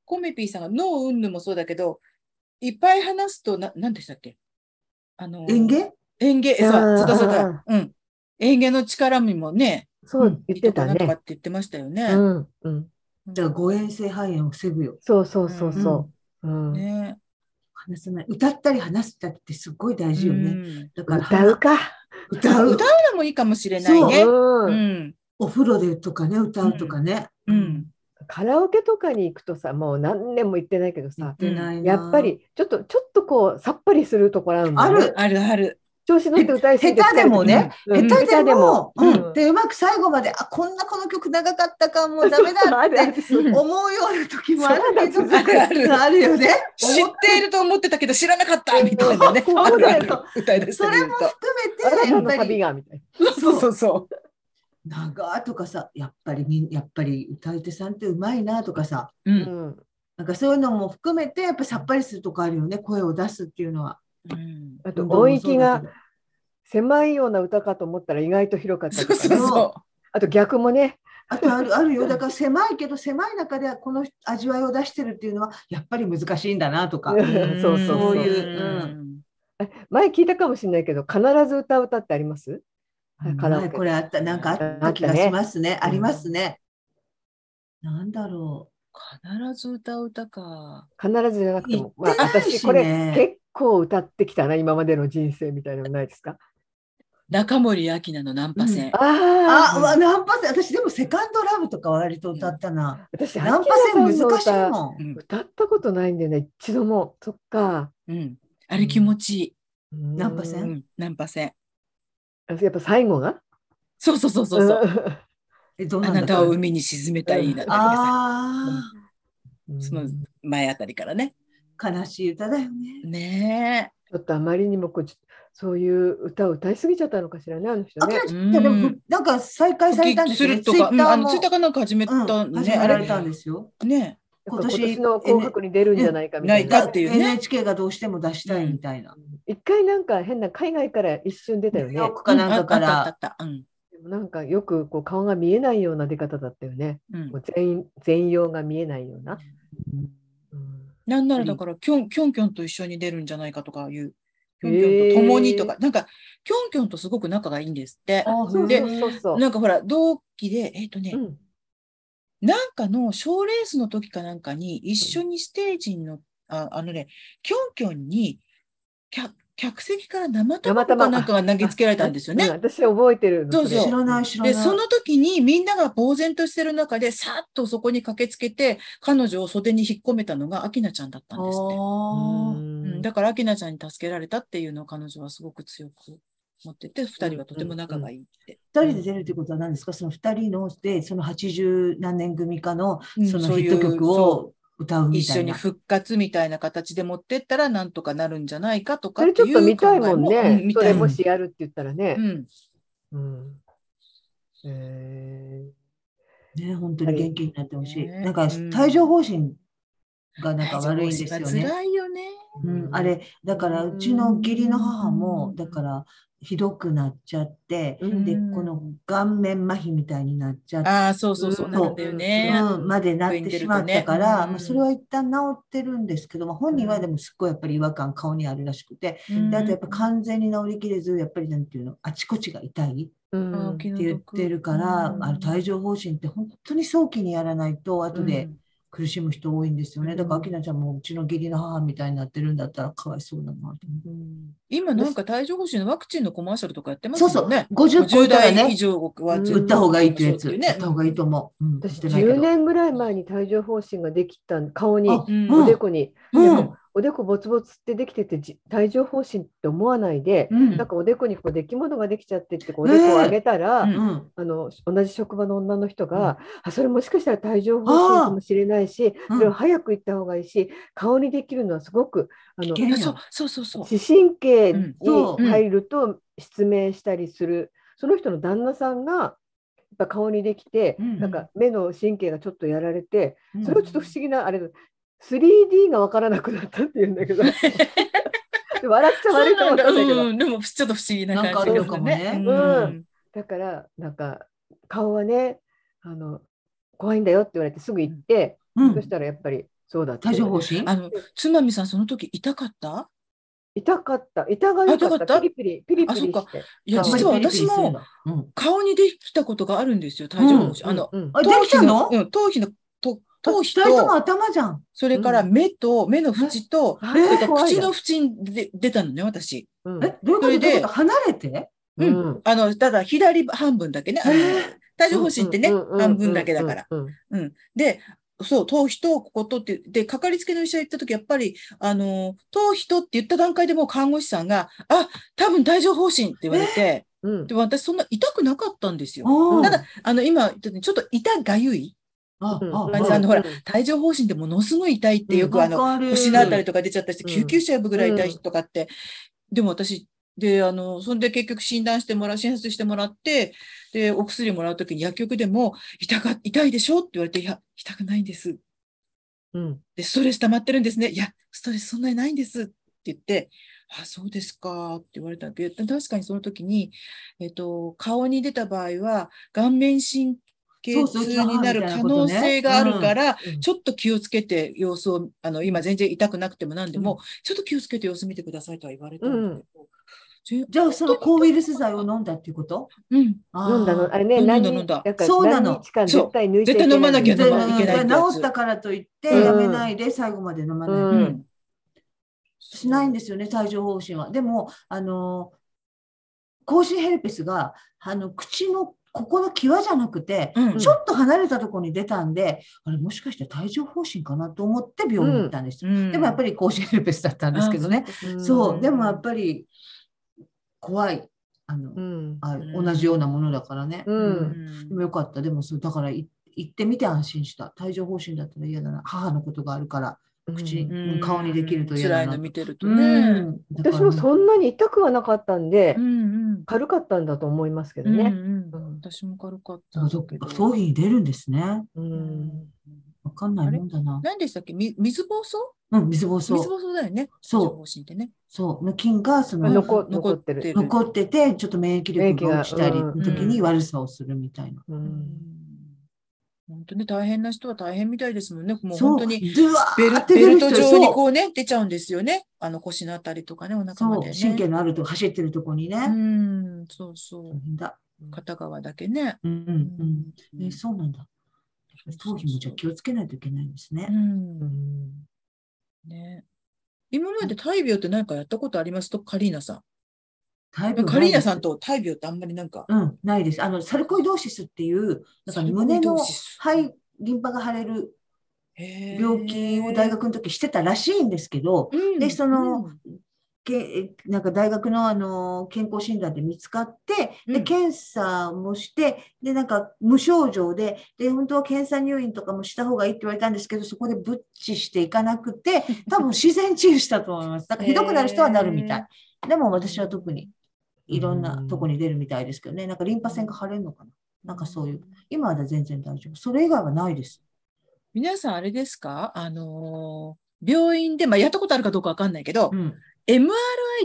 コメピーさんが脳うんぬもそうだけど、いっぱい話すと、な、なんでしたっけ？あの、園芸？園芸、そう、そうだそうあだ、うん。園芸の力にもね、そう言ってたねいいとかって。言ってましたよね。うんうんだから誤嚥性肺炎を防ぐよ。そうそうそうそう。うんね。話さない。歌ったり話したりってすごい大事よね。うんだから歌うか。歌う歌うのもいいかもしれないね。ううんん。お風呂でとかね、歌うとかね。うん。カラオケとかに行くとさ、もう何年も行ってないけどさ、出ないなやっぱりちょっとちょっとこうさっぱりするところあるもんねあるあるある。調子乗って歌いすぎて下手でもねうん。下手でも、うん。うん。で、うまく最後まで、あ、こんなこの曲長かったか、もうダメだあるあって思うような時もあるけど、あるあるあるよね。知っていると思ってたけど知らなかったみたいなね。そうだよ歌い出してそれも。含めて、やっぱり、旅がみたいそうそうそ長とかさ、やっぱりみん、やっぱり歌い手さんってうまいなとかさ、う。ん。んなんかそういうのも含めて、やっぱりさっぱりするとこあるよね、声を出すっていうのは。うん。あと音域が狭いような歌かと思ったら意外と広かったそうとあと逆もね。あとあるあるよ。だから狭いけど、狭い中ではこの味わいを出してるっていうのは、やっぱり難しいんだなとか。うん。う。そうそう。そういううん。前聞いたかもしれないけど必ず歌う歌ってあります？カラオ前ケこれあった、なんかあった気がしますね。ありますね。なんだろ必ず歌う歌か。必ずじゃなくても、まあ、私これ結構歌ってきたな今までの人生みたいなのないですか？中森明菜のナンパ船。う。ああ、うわナンパ線、私でもセカンドラブとか割と歌ったな。私ナンパ線難しいんもん。うん歌ったことないんだよね一度もそっか、うん。あれ気持ちいい。ナンパ線ん。ナンパ船。やっぱ最後が？そうそうそうそうそう。う え、どうなあんだ？なたを海に沈めたいな。あんその前あたりからね。あ、悲しい歌だよね。ねちょっとあまりにもこうちそういう歌を歌いすぎちゃったのかしらねあの人ねでもなんか再開復されたん帰ですよね。するとか、うんあのもツイッターかなんか始めたうんね。あれ始められたんですよ。ね。今今年年の紅白に出るんじゃないかみたいな。ないかっていうね NHK がどうしても出したいみたいな。一回なんか変な海外から一瞬出たよねニュー。ヨークかなんかかうんあら。でもなんかよくこう顔が見えないような出方だったよね。うんもう全員全容が見えないような。うんなんならだから、キョンキョンキョンと一緒に出るんじゃないかとかいう、キョンキョンと共にとか、なんか、キョンキョンとすごく仲がいいんですって。あで。なんかほら、同期で、えっ、とね、うんなんかの賞ーレースの時かなんかに一緒にステージにの、ああのね、キョンキョンにキャ客席から生生卵かなんかが投げつけられたんですよね。うん私覚えてるの。そうそうれ知らない知らない。で、その時にみんなが呆然としてる中で、さっとそこに駆けつけて、彼女を袖に引っ込めたのが、明菜ちゃんだったんですって。うんんだから、明菜ちゃんに助けられたっていうのを彼女はすごく強く持ってて、二人はとても仲がいいって。ー二人で出るってことは何ですか？その二人ので、その80何年組かのうんそのそういうヒット曲そを歌うう一緒に。復活みたいな形で持ってったら、なんとかなるんじゃないかとかそれっていうちょっと見たいもんねうん。見たいそれもしやるって言ったらねう。ん。うん。えね、本当に元気になってほしい。ねなんかうん帯状疱疹がなんか悪いんですよね。辛いよね。うん、あれ、だからうちの義理の母も、だからひどくなっちゃって、うん。で、この顔面麻痺みたいになっちゃって、ああ、そうそうそう、う。んなんだよね。うん、までなってしまったから、うんまあ、それは一旦治ってるんですけども、本人はでもすっごいやっぱり違和感顔にあるらしくて、うん。であとやっぱ完全に治りきれず、やっぱりなんていうの、あちこちが痛いって言ってるから、うん。あの帯状疱疹って本当に早期にやらないと、後で苦しむ人多いんですよね。うん。だから、明菜ちゃんもうちの義理の母みたいになってるんだったらかわいそうだなと思って。うん。今なんか帯状疱疹のワクチンのコマーシャルとかやってますそうそう、よね。50超50えたらね代以、上はうん。打った方がいいっていうやつ、そうね打った方がいいと思う。うん、私打ってないけど。10年ぐらい前に帯状疱疹ができたん顔にあうん。おでこに、うん。でもおでこボツボツってできててじ帯状疱疹って思わないで、うん。なんかおでこにこう出来物ができちゃってってこうおでこを上げたら、うんうん。あの同じ職場の女の人が、あそれもしかしたら帯状疱疹かもしれないしうん。それを早く行った方がいいし顔にできるのはすごくあのそうそうそうそう。視神経うんに入ると失明したりする、その人の旦那さんがやっぱ顔にできて、うんなんか目の神経がちょっとやられて、うんそれをちょっと不思議なあれ 3D が分からなくなったっていうんだけど。で 笑っちゃ悪いと思ったんだけど、うん、でもちょっと不思議な感じなんかあるのかもね。ですうん。だからなんか顔はねあの怖いんだよって言われてすぐ行って、うん。そしたらやっぱりそうだって。帯状疱疹あの、つまみさん、その時痛かった？痛かった。痛がよかっあ痛かった？たピリピリピリピリあそっか。していや、実は私も顔にできたことがあるんですよ、帯状疱疹。あの、うん。あ、できたの？うん、頭皮の、と頭皮ともと、頭じゃん。それから目と、目の縁と、口の縁にで出たのね、私。うんえ、どういうこと？で離れて？ううんんあの、ただ左半分だけね。帯状疱疹ってね、半分だけだから。。うんうん。で、そう、頭皮とこことって、で、かかりつけの医者行った時、やっぱり、あの、頭皮とって言った段階でもう看護師さんが、あ、多分帯状疱疹って言われて、うんでも私そんな痛くなかったんですよ。あただ、あの、今、ちょっと痛がゆい。あ、うんあ、のほらうん。帯状疱疹ってものすごい痛いってよく、あの、腰のあたりとか出ちゃったりして、うん。救急車呼ぶぐらい痛いとかって。でも私、で、あの、そんで結局診断してもらう、診察してもらって、で、お薬もらうときに薬局でも、痛か、痛いでしょって言われて、いや、痛くないんです。うん。で、ストレス溜まってるんですね。いや、ストレスそんなにないんですって言って、あ、そうですかって言われたけ。ど、確かにその時に、えっと、顔に出た場合は、顔面神経そうそう痛になる可能性があるから、ちょっと気をつけて様子を、あの、今全然痛くなくても何でも、ちょっと気をつけて様子見てくださいとは言われたんだけど、じゃあ、その抗ウイルス剤を飲んだっていうことうん、飲んだのあれね何飲んだそうなの絶対抜い絶対飲まなきゃなきゃいけない治ったからといって、やめないで最後まで飲まない。しないんですよね、帯状疱疹は。でも、あの、口唇ヘルペスが、あの、口のここの際じゃなくて、うんちょっと離れたところに出たんで、あれ、もしかして帯状疱疹かなと思って病院に行ったんですよ。うんでもやっぱり口唇ヘルペスだったんですけどね。うんそう、でもやっぱり怖い。あの、うんあうん同じようなものだからね。うんうんでもよかった。でもそう、だからい行ってみて安心した。帯状疱疹だったら嫌だな。母のことがあるから、口に、うん顔にできると嫌だな。辛いの見てるとうね。んだから私もそんなに痛くはなかったんで、うんうん軽かったんだと思いますけどね。うんうんうん私も軽かったけど。頭皮に出るんですね。うんわかんないもんだな。何でしたっけ？み水疱瘡？うん、水疱水瘡。疱瘡だよね。そうね。そう。の菌がその残うん残ってる残ってて、ちょっと免疫力が落ちたり時に悪さをするみたいな。ううんん本当に大変な人は大変みたいですもんね。もう。本当にベルベルト状にこうね、出ちゃうんですよね。あの腰のあたりとかね、お腹までね。神経のあるとこ走ってるとこにうね。ん、そうそ大う。片側だけね。うんうんうん。え、そうなんだ。頭皮もじゃあ気をつけないといけないんですねう。んうんね。今まで大病って何かやったことあります？と、カリーナさん。カリーナさんと大病ってあんまりなんか。うん、ないです。あの、サルコイドーシスっていう、なんか胸のドーシス肺、リンパが腫れる病気を大学の時してたらしいんですけど、うんでそのうんけなんか大学のあの健康診断で見つかって、で、うん検査もして、で、なんか無症状で、で、本当は検査入院とかもした方がいいって言われたんですけど、そこでブッチしていかなくて、多分自然治癒したと思います。だからひどくなる人はなるみたい。でも私は特にいろんなとこに出るみたいですけどね、なんかリンパ腺が腫れるのかな？なんかそういう。今は全然大丈夫。それ以外はないです。皆さんあれですか？あのー病院で、まあ、やったことあるかどうかわかんないけど、うん。MRI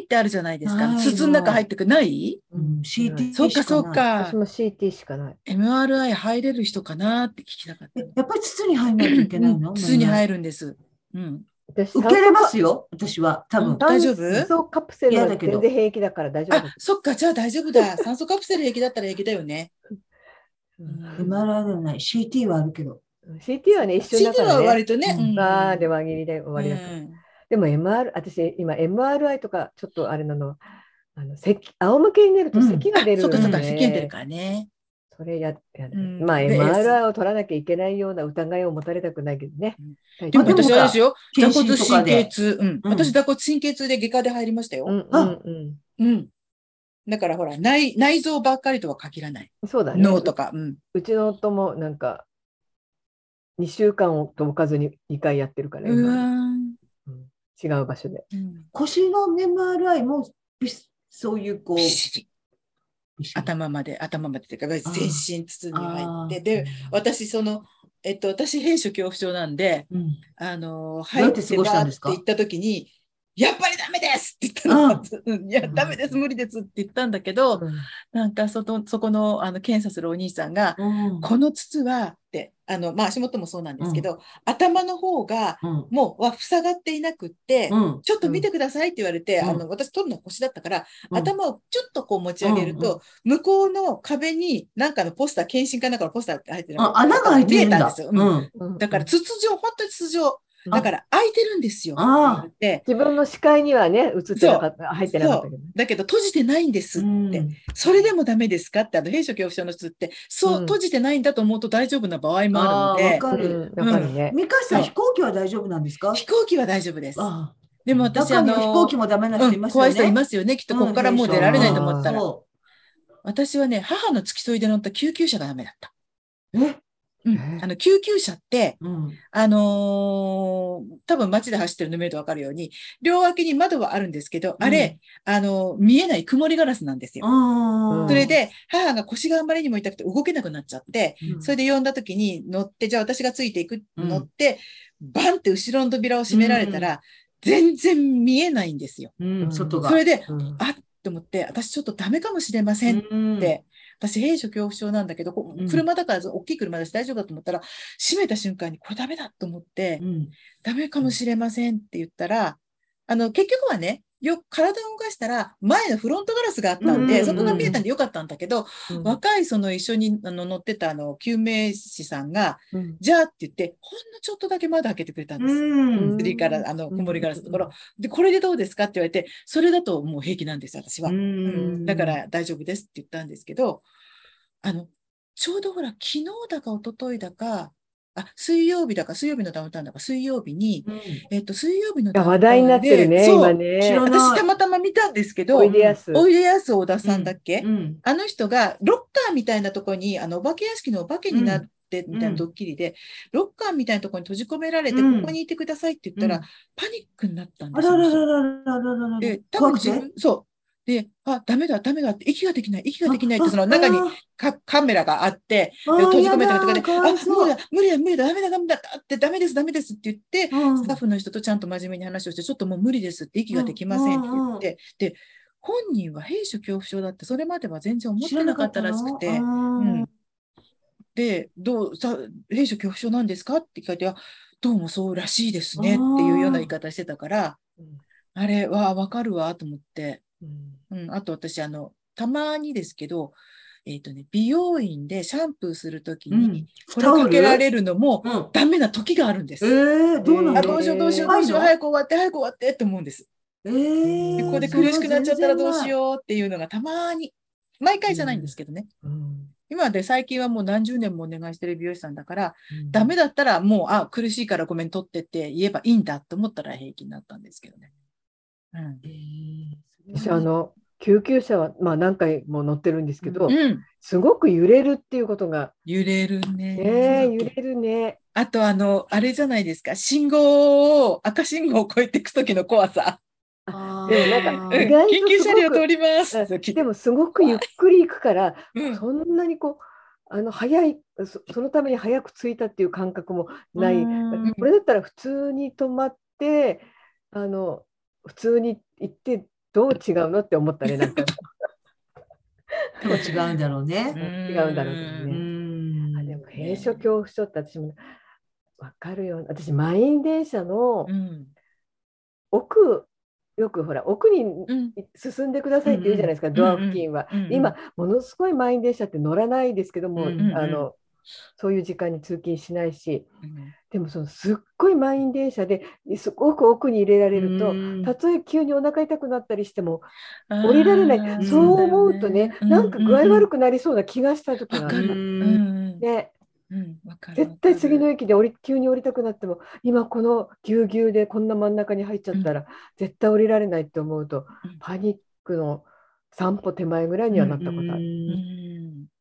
ってあるじゃないですか。筒の中入ってくない？うん、CT そうか、そう。か私。も CT しかない。MRI 入れる人かなって聞きたかったやっぱり筒に入んないといけないの？筒に入る。るんです。うん。私受けれますよ、私は。多分。大丈夫？酸素カプセルは嫌だけど全然平気だから大丈夫あ、そっか、じゃあ大丈夫だ。酸素カプセル平気だったら平気だよね。ううんん MRI ではない。CT はあるけど。CT はね、一緒だ CT からね。は割とね。うんうんああ、で輪切りで終わりだから。うんでも MR、私、今 MRI とかちょっとあれなの、あの咳仰向けに寝るとうん咳が出るそっかそっか、ね咳が出るからね。それや、やだうんまあで MRI を取らなきゃいけないような疑いを持たれたくないけどね。でもでも私はあれですよ、座検骨神経痛。うん。うん私、座骨神経痛で外科で入りましたよ。うんうんあうん。うん。だからほら、内内臓ばっかりとは限らない。そうだね。脳とか。うん。うちの夫もなんか、2週間をとかずに2回やってるから、違う場所で。うん腰の MRI もそういうこう頭まで、頭までっていうか、ー。全身筒に入って。で、私、その、えっと、私、閉所恐怖症なんで、うん。あの、入ってばーって言った時に、やっぱりダメですって言ったの。うん。いや、ダメです、無理ですって言ったんだけど、うん。なんかその、そこの、あの、検査するお兄さんが、うん。この筒はって、あの、まあ、足元もそうなんですけど、頭の方が、うん。もう、は塞がっていなくって、うん。ちょっと見てくださいって言われて、うん。あの、私取るの腰だったから、うん。頭をちょっとこう持ち上げるうんうと、向こうの壁になんかのポスター、検診かなんかのポスターって入ってるの。あ穴が開いてるんだ。見えたんですよ。うんうん。うん。だから筒状、本当に筒状。だから開いてるんですよ。って自分の視界にはね、映ってなかった、入ってなかったけどね。だけど閉じてないんですって。うんそれでもダメですかって、あの、閉所恐怖症の人って、そう、うん閉じてないんだと思うと大丈夫な場合もああるので、ーわかる。うんわかるね。ミカさん、飛行機は大丈夫なんですか？飛行機は大丈夫です。あでも私、あ中には飛行の、機もダメなうん人いますよね。怖い人いますよね。きっとここからもう出られないと思ったら。そ私はね、母の付き添いで乗った救急車がダメだった。うえ？うん。えあの救急車って、うん。あのー多分街で走ってるの見るとわかるように、両脇に窓はあるんですけど、あれ、あの見えない曇りガラスなんですよ。うん。それで、母が腰があんまりにも痛くて動けなくなっちゃって、うん。それで呼んだ時に乗って、じゃあ私がついていく、うん。乗って、バンって後ろの扉を閉められたら、全然見えないんですよ。うん外が。それで、うん。あっと思って、私ちょっとダメかもしれませんっうん。て、私、閉所恐怖症なんだけど、車だから、大きい車だし大丈夫だと思ったら、閉めた瞬間に、これダメだと思ってう、ん。ダメかもしれませんって言ったら、あの、結局はね、よ体を動かしたら、前のフロントガラスがあったんで、そこが見えたんでよかったんだけど、うん。若いその一緒にあの乗ってたあの救命士さんが、うん。じゃあって言って、ほんのちょっとだけ窓開けてくれたんです。うん。釣りから、あの、曇りガラスのところ。で、これでどうですかって言われて、それだともう平気なんです、私は。うん。だから大丈夫ですって言ったんですけど、あの、ちょうどほら、昨日だか一昨日だか、あ、水曜日だか、水曜日のダウンタウンだか、水曜日に、うんえっと、水曜日のダウンタウン話題になってるね、でそう今ね。私たまたま見たんですけど、おいでやす。おいでやす小田さんだっけ、うんあの人がロッカーみたいなところに、あの、お化け屋敷のお化けになって、みたいなドッキリで、ロッカーみたいなところに閉じ込められて、うんここにいてくださいって言ったら、うんパニックになったんであすよ。ららららららららで、多分自分、そう。で、あ、ダメだ、ダメだって、息ができない、息ができないって、その中にあかカメラがあって、閉じ込めたりとかで、あ、無理だ、無理だ、無理だ、ダメだ、ダメだって、ダメです、ダメですって言って、うん。スタッフの人とちゃんと真面目に話をして、ちょっともう無理ですって、息ができませんって言って、で、本人は閉所恐怖症だって、それまでは全然思ってなかったらしくて、うん。で、どう、さ、閉所恐怖症なんですかって聞かれて、あどうもそうらしいですねっていうような言い方してたから、うんあれはわかるわと思って、うんうん、あと私、あの、たまにですけど、えっ、とね、美容院でシャンプーするときに、うん。これかけられるのもうん。ダメな時があるんです。えー、どうなどうしようどうしようどうしよう、早く終わって、早く終わってって思うんです。えーでここで苦しくなっちゃったらどうしう。ようっていうのがたまに、毎回じゃないんですけどね。うん今で最近はもう何十年もお願いしてる美容師さんだから、うんダメだったらもう、あ、苦しいからごめん取ってって言えばいいんだと思ったら平気になったんですけどね。うんえー私あの救急車は、まあ、何回も乗ってるんですけど、うん。すごく揺れるっていうことが、揺れるねね。揺れるね。あと、あの、あれじゃないですか。信号を、赤信号を越えていくときの怖さ。あでもなんかうん意外と緊急車両通ります。うんでもすごくゆっくり行くから、うんそんなにこうあの早いそそのために早く着いたっていう感覚もない。うんこれだったら普通に止まってあの普通に行ってどう違うのって思ったねなんかでも違うんだろうね。違うんだろうね。んあでも閉所恐怖症って私も分かるよ私満員電車のうん。奥よくほら奥にうん。進んでくださいって言うじゃないですか、うんドア付近は。うんうん今ものすごい満員電車って乗らないですけども、うんうんあのそういう時間に通勤しないしうんでもそのすっごい満員電車ですごく奥に入れられると、うん。たとえ急にお腹痛くなったりしても降りられない、そう思うとね、なんか具合悪くなりそうな気がした時がある。ね、うん。絶対次の駅で降り急に降りたくなっても今このぎゅうぎゅうでこんな真ん中に入っちゃったら、絶対降りられないって思うとうん。パニックの3歩手前ぐらいにはなったことある。うん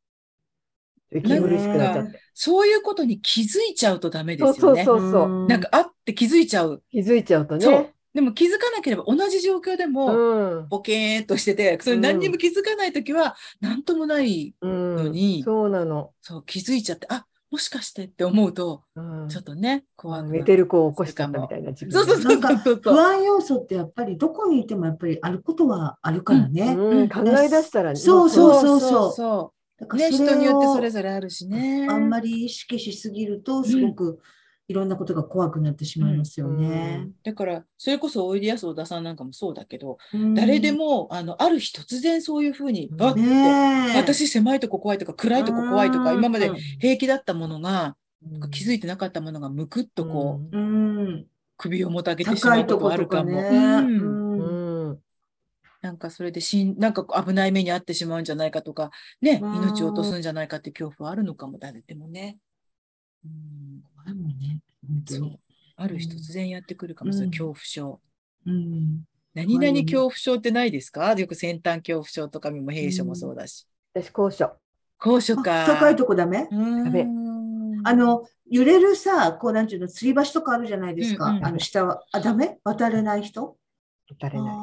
息苦しくなっちゃって。そういうことに気づいちゃうとダメですよね。そうそうそう。なんか、あって気づいちゃう。気づいちゃうとそうね。でも気づかなければ同じ状況でも、うんボケーっとしてて、それ何にも気づかないときは、なんともない、うんのにそうなの。そう、気づいちゃって、あ、もしかしてって思うと、うんちょっとね、怖くな寝てる子を起こしちゃったみたいな自分そうそうそう。不安要素ってやっぱりどこにいてもやっぱりあることはあるからね。うん考え出したらそうそうそうそうそね、だからそれを人によってそれぞれあるしね。あんまり意識しすぎるとすごくいろんなことが怖くなってしまいますよね。だから、それこそおいでやす小田さんなんかもそうだけど、うん。誰でも、あの、ある日突然そういうふうに、うんバッて、ねえ。私狭いとこ怖いとか暗いとこ怖いとか、うん。今まで平気だったものが、うん。気づいてなかったものがむくっとこう、うん。うん。首をもたげてしまうことこ。あるかも。うんうん。うんなんかそれでしん、なんか危ない目に遭ってしまうんじゃないかとか、ね、うん命を落とすんじゃないかって恐怖はあるのかも、誰でもね。うん、怖いもんねそうに。。ある日突然やってくるかもしれ恐怖症。うん何々恐怖症ってないですか？よく先端恐怖症とかも弊症もそうだし。私高所。高所か。あ高いとこダメ？うんダメあの、揺れるさ、こうなんていうの、吊り橋とかあるじゃないですか。あの下は、あ、ダメ？渡れない人？打たれない。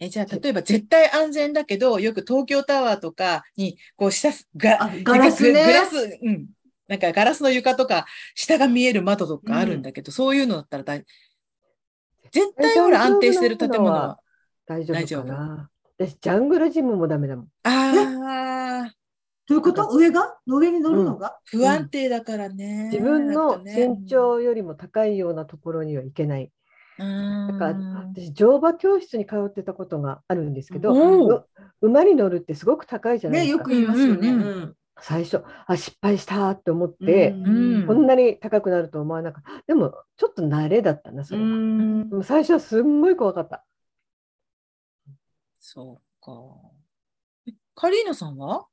あえ、じゃあ、例えば絶対安全だけど、よく東京タワーとかに、こう下、があガラスねググラス、うん。なんかガラスの床とか、下が見える窓とかあるんだけど、そういうのだったら大、絶対ほら安定してる建物は。大丈夫かな。私ジャングルジムもダメだもん。ああ、どういうこと？上が？の上に乗るのが、不安定だからね。自分の身長よりも高いようなところには行けない。うんだから私乗馬教室に通ってたことがあるんですけど、馬に乗るってすごく高いじゃないね、ですか。よく言いますよね。うんうん最初あ失敗したって思って、うんこんなに高くなると思わなかった。でもちょっと慣れだったなそれは。うんでも最初はすんごい怖かった。そうか。えカリーナさんは？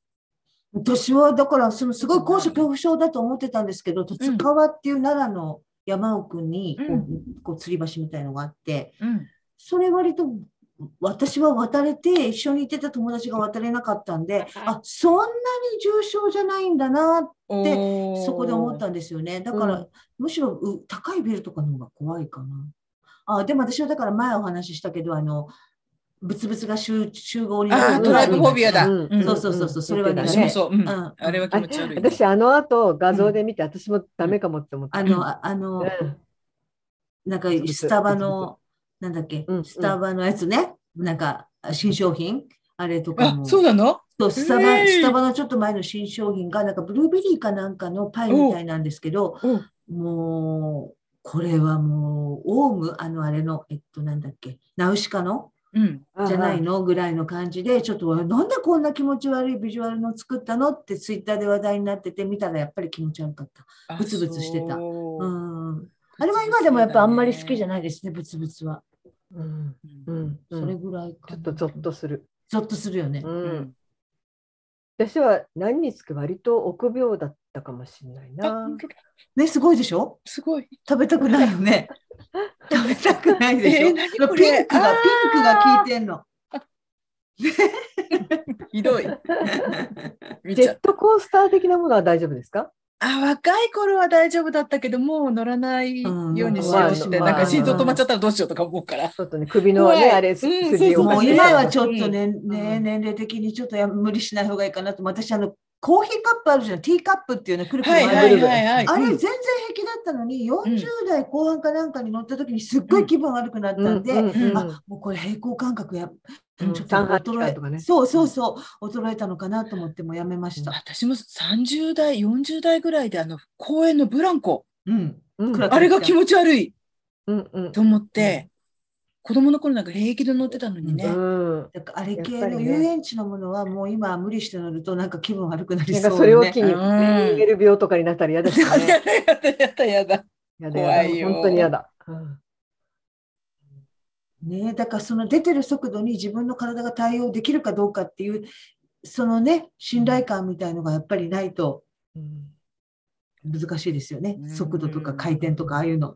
私はだからそのすごい高所恐怖症だと思ってたんですけど、十津川っていう奈良の山奥にこう、うんこう吊り橋みたいのがあって、うん。それ割と私は渡れて一緒に行ってた友達が渡れなかったんで、あそんなに重症じゃないんだなってそこで思ったんですよね。だから、うんむしろう高いビルとかの方が怖いかな。あでも私はだから前お話ししたけど、あの、物々が集集合にああ、うん。トライブフォビアだ。そうそうそうそう、それはね。私もそう。あれは気持ち悪い。私あの後画像で見て、私もダメかもって思った。あの、ああの、うん。なんかスタバの、なんだっけ？スタバのやつね、なんか新商品、あれとかそうなの？そうスタバ、スタバのちょっと前の新商品が、なんかブルーベリーかなんかのパイみたいなんですけど、もう、これはもう、オウム、あの、あれの、えっと、なんだっけ、ナウシカの、うん。じゃないの？ぐらいの感じで、ちょっとなんでこんな気持ち悪いビジュアルの作ったのってツイッターで話題になってて、見たらやっぱり気持ち悪かった。あブツブツしてたそううん。あれは今でもやっぱあんまり好きじゃない。ですね、ブツブツは。うんううんそれぐらいかなちょっとゾッとする。ゾッとするよねう。うんん私は何日か割と臆病だったかもしれないあな。ね、すごいでしょ？すごい。食べたくないよね。食べたくないでしょ？えー何ピンクが、ピンクが効いてんの。ひどい。見ジェットコースター的なものは大丈夫ですか？あ若い頃は大丈夫だったけど、もう乗らないようにしようって、うんなんか心臓うん止まっちゃったらどうしようとか思うから。ちょっとね、首のね、あれ、うん筋そうそうもう今はちょっとね、んね年齢的にちょっとや無理しない方がいいかなと。私、あの、コーヒーカップあるじゃん。ティーカップっていうのくるくるはい回るあれ全然平気だったのに、40代後半かなんかに乗った時にすっごい気分悪くなったんで、あもうこれ平衡感覚や、うんちょっと衰え間とかね。そうそうそう、衰えたのかなと思ってもやめました。私も30代、40代ぐらいで、あの、公園のブランコ、うん。あれが気持ち悪い。うんうん。と思って、子供の頃なんか平気で乗ってたのにね。うんだからあれ系の遊園地のものはもう今無理して乗るとなんか気分悪くなりそう、ね。かそれを機に、うんメル病とかになったら嫌ですよやだね。やだやだやだ。やだ怖いよ本当に嫌だ。うんね、だからその出てる速度に自分の体が対応できるかどうかっていうそのね信頼感みたいのがやっぱりないとうん難しいですよねうん速度とか回転とかああいうの。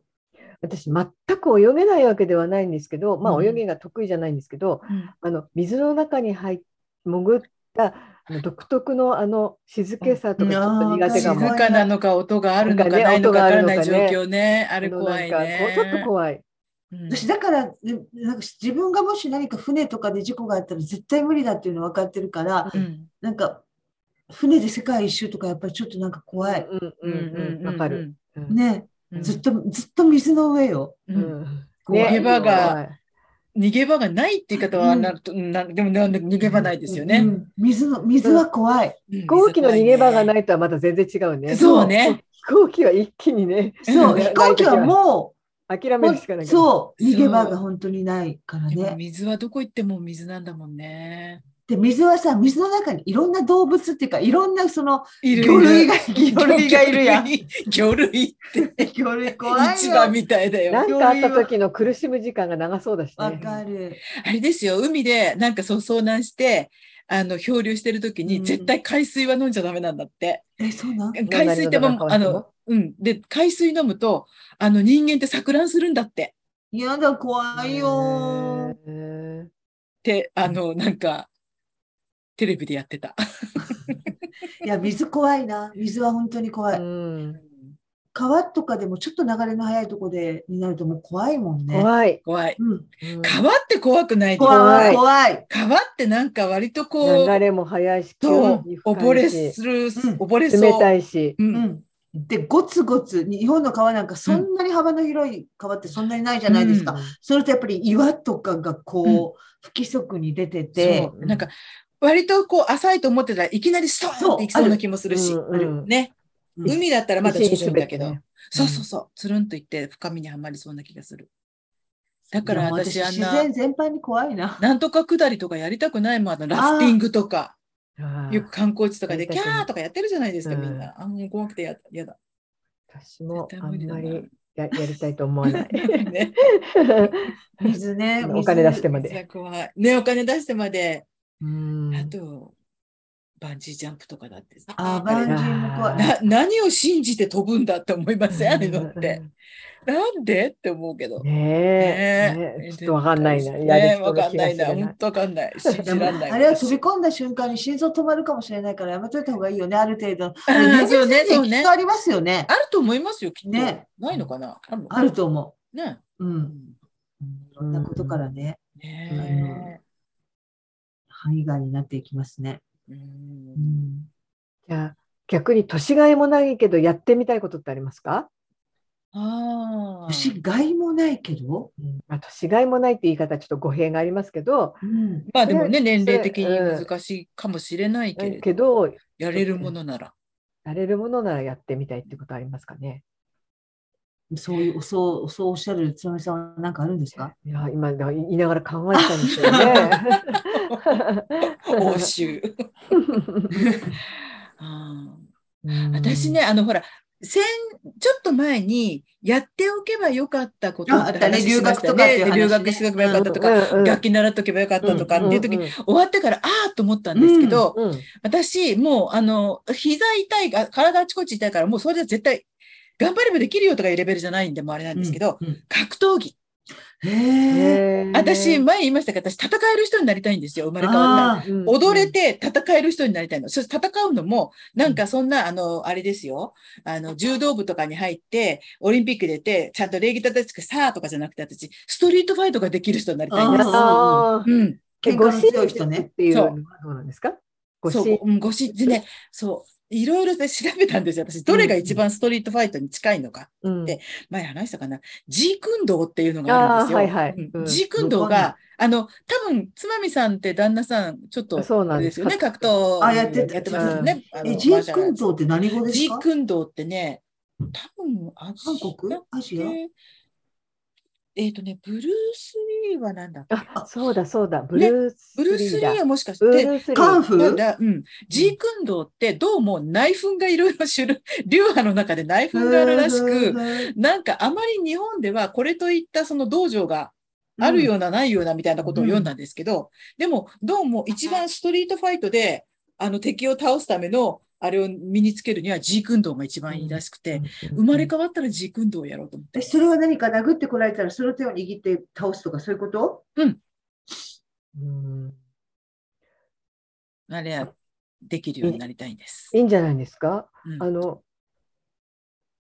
私、全く泳げないわけではないんですけど、まあ、うん泳ぎが得意じゃないんですけど、うんあの水の中に入っ潜ったあの独特のあの静けさとかちょっと苦手か静かなのか音があるのかないのかわからない状音があるのかね況ね。あれ怖いなんかこうちょっとね。怖い。うん私だからねなんか自分がもし何か船とかで事故があったら絶対無理だっていうの分かってるからうんなんか船で世界一周とかやっぱりちょっとなんか怖い。うんうんうんわかる。。うんね、うんずっとずっと水の上よ。ううん逃げ場が逃げ場がないって言い方はうんなると、うんなでもなんで逃げ場ないですよね。うん水の水は怖い。飛飛行機の逃げ場がい。ないとはまた全然違うね。そうね。飛行機は一気にね、そう、うん飛行機はも諦う、めるしかない。そう、逃げ場が本当にないからね。水はどこ行っても水なんだもんね。で、水はさ、水の中にいろんな動物っていうか、いろんなそのいる魚類が、魚類がいるやん。魚類って 魚類怖いよ。一番みたいだよ。なんかあった時の苦しむ時間が長そうだしわね。かる。あれですよ、海でなんかそう遭難して、あの漂流してる時にうん絶対海水は飲んじゃダメなんだって。え、そうなん？海水ってもあの、うん。で、海水飲むと、あの人間って錯乱するんだって。やだ、怖いよ。へって、あの、なんか、テレビでやってた。いや、水怖いな。水は本当に怖ーい。うん川とかでもちょっと流れの速いとこでになるともう怖いもんね。怖い。怖い。うん、うん川って怖くない怖い。い怖い。川ってなんか割とこう、流れも速いし、そう溺れしする、ん溺れそう。冷たいし。う。うんん。で、ゴツゴツ、日本の川なんかそんなに幅の広い川ってそんなにないじゃないですか。うんそれとやっぱり岩とかがこう、不規則に出ててそ、う。なんか、割とこう浅いと思ってたらいきなりストーンっていきそうな気もするし、ね。うん海だったらまだちょっといいんだけど、ねそうそうそう、つるんといって深みにはまりそうな気がする。だから私あん自な、然全般に怖いな。なんとか下りとかやりたくないもん、あのラフティングとか、よく観光地とかでキャーとかやってるじゃないですか、うんみんな。あ、もう怖くてややだ。私もあんまりややりたいと思わない。ね、水ね。お金出してまめっちゃで。怖い。ね、お金出してまで、うんあと、バンジージャンプとかだってさ。あー、バンジーも怖い。な何を信じて飛ぶんだって思いませんあれのっうて。ん なんでって思うけど。ねえねちょっとわかんないな。ねやる人わかの気がするんないな。本な。当わかんない。信じらんない。あれは飛び込んだ瞬間に心臓止まるかもしれないからやめといた方がいいよね、ある程度。あーそうねありますよね。あると思いますよ、きっと。ねないのかな？あるのかなあると思ね。う。う。うんんいろんなことからね、ね範囲外になっていきますね。え。ううんん。じゃあ逆に年がいもないけどやってみたいことってありますか、ああ。年がいもないけど、まあ、年がいもないって言い方はちょっと語弊がありますけど、うん、まあでもね、年齢的にうん難しいかもしれないけれど、けどやれるものなら。やれるものならやってみたいってことありますかね？そういう、そう、そうおっしゃるつばみさんは何かあるんですか？いや今だ言いながら考えてたんですよね。報酬。私ね、あの、ほら、先、ちょっと前に、やっておけばよかったことああったね留学とか留学しておけばよかったとか、楽器習っとけばよかったとかっていう時に、うん終わってから、ああと思ったんですけど、うん。私、もう、あの、膝痛いが、体あちこち痛いから、もうそれで絶対、頑張ればできるよとかいうレベルじゃないんで、もうあれなんですけど、うんうん格闘技。私、前言いましたけど、私、戦える人になりたいんですよ、生まれ変わったうん踊れて戦える人になりたいの。そして戦うのも、なんかそんな、あの、あれですよ。あの、柔道部とかに入って、オリンピック出て、ちゃんと礼儀正しくさあとかじゃなくて、私、ストリートファイトができる人になりたいんです。うん。喧嘩の強い人ねっていうのはどうなんですか？ごそう、うんごし、でね、そう。いろいろで調べたんですよ。私、どれが一番ストリートファイトに近いのか。うん。で前話したかな。ジークンドーっていうのがあるんですよ。はいはい。ジークンドーが、あの、多分、つまみさんって旦那さん、ちょっと、そうなんです。すよね、格闘あやってた。やってますよね。え、ジークンマーって何語ですジーかクンドーってね、多分、韓国？アジア？けえっ、とね、ブルース・リーはなんだっけ？あそうだそうだ。ブルースブルース・リーだはもしかしブルて、ースリー。カンフだ、うん。ジークンドーってどうも内紛がいろいろ種類、流派の中で内紛があるらしく、なんかあまり日本ではこれといったその道場があるような、ないようなみたいなことを読んだんですけど、でもどうも一番ストリートファイトであの敵を倒すためのあれを身につけるにはジークンドーが一番いいらしくて、生まれ変わったらジークンドーをやろうと思って。え、。それは何か殴ってこられたら、その手を握って倒すとか、そういうこと？うん。あれはできるようになりたいんです。いいんじゃないですか？うん。あの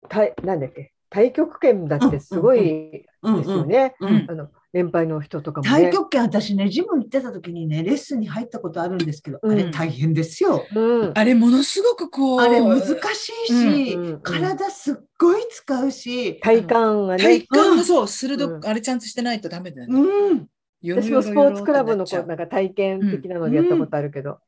たいなんだっけ？太極拳だってすごいでうんすよね。うん。あの年配の人とかもね。太極拳、私ね、ジム行ってた時にね、レッスンに入ったことあるんですけど、うんあれ大変ですよ。うんあれものすごくこう、あれ難しいし、うんうん体すっごい使うし、体幹が体ね。幹がそう、鋭く、うんあれちゃんとしてないとダメだよね。私もスポーツクラブのこうなんか体験的なのでやったことあるけど。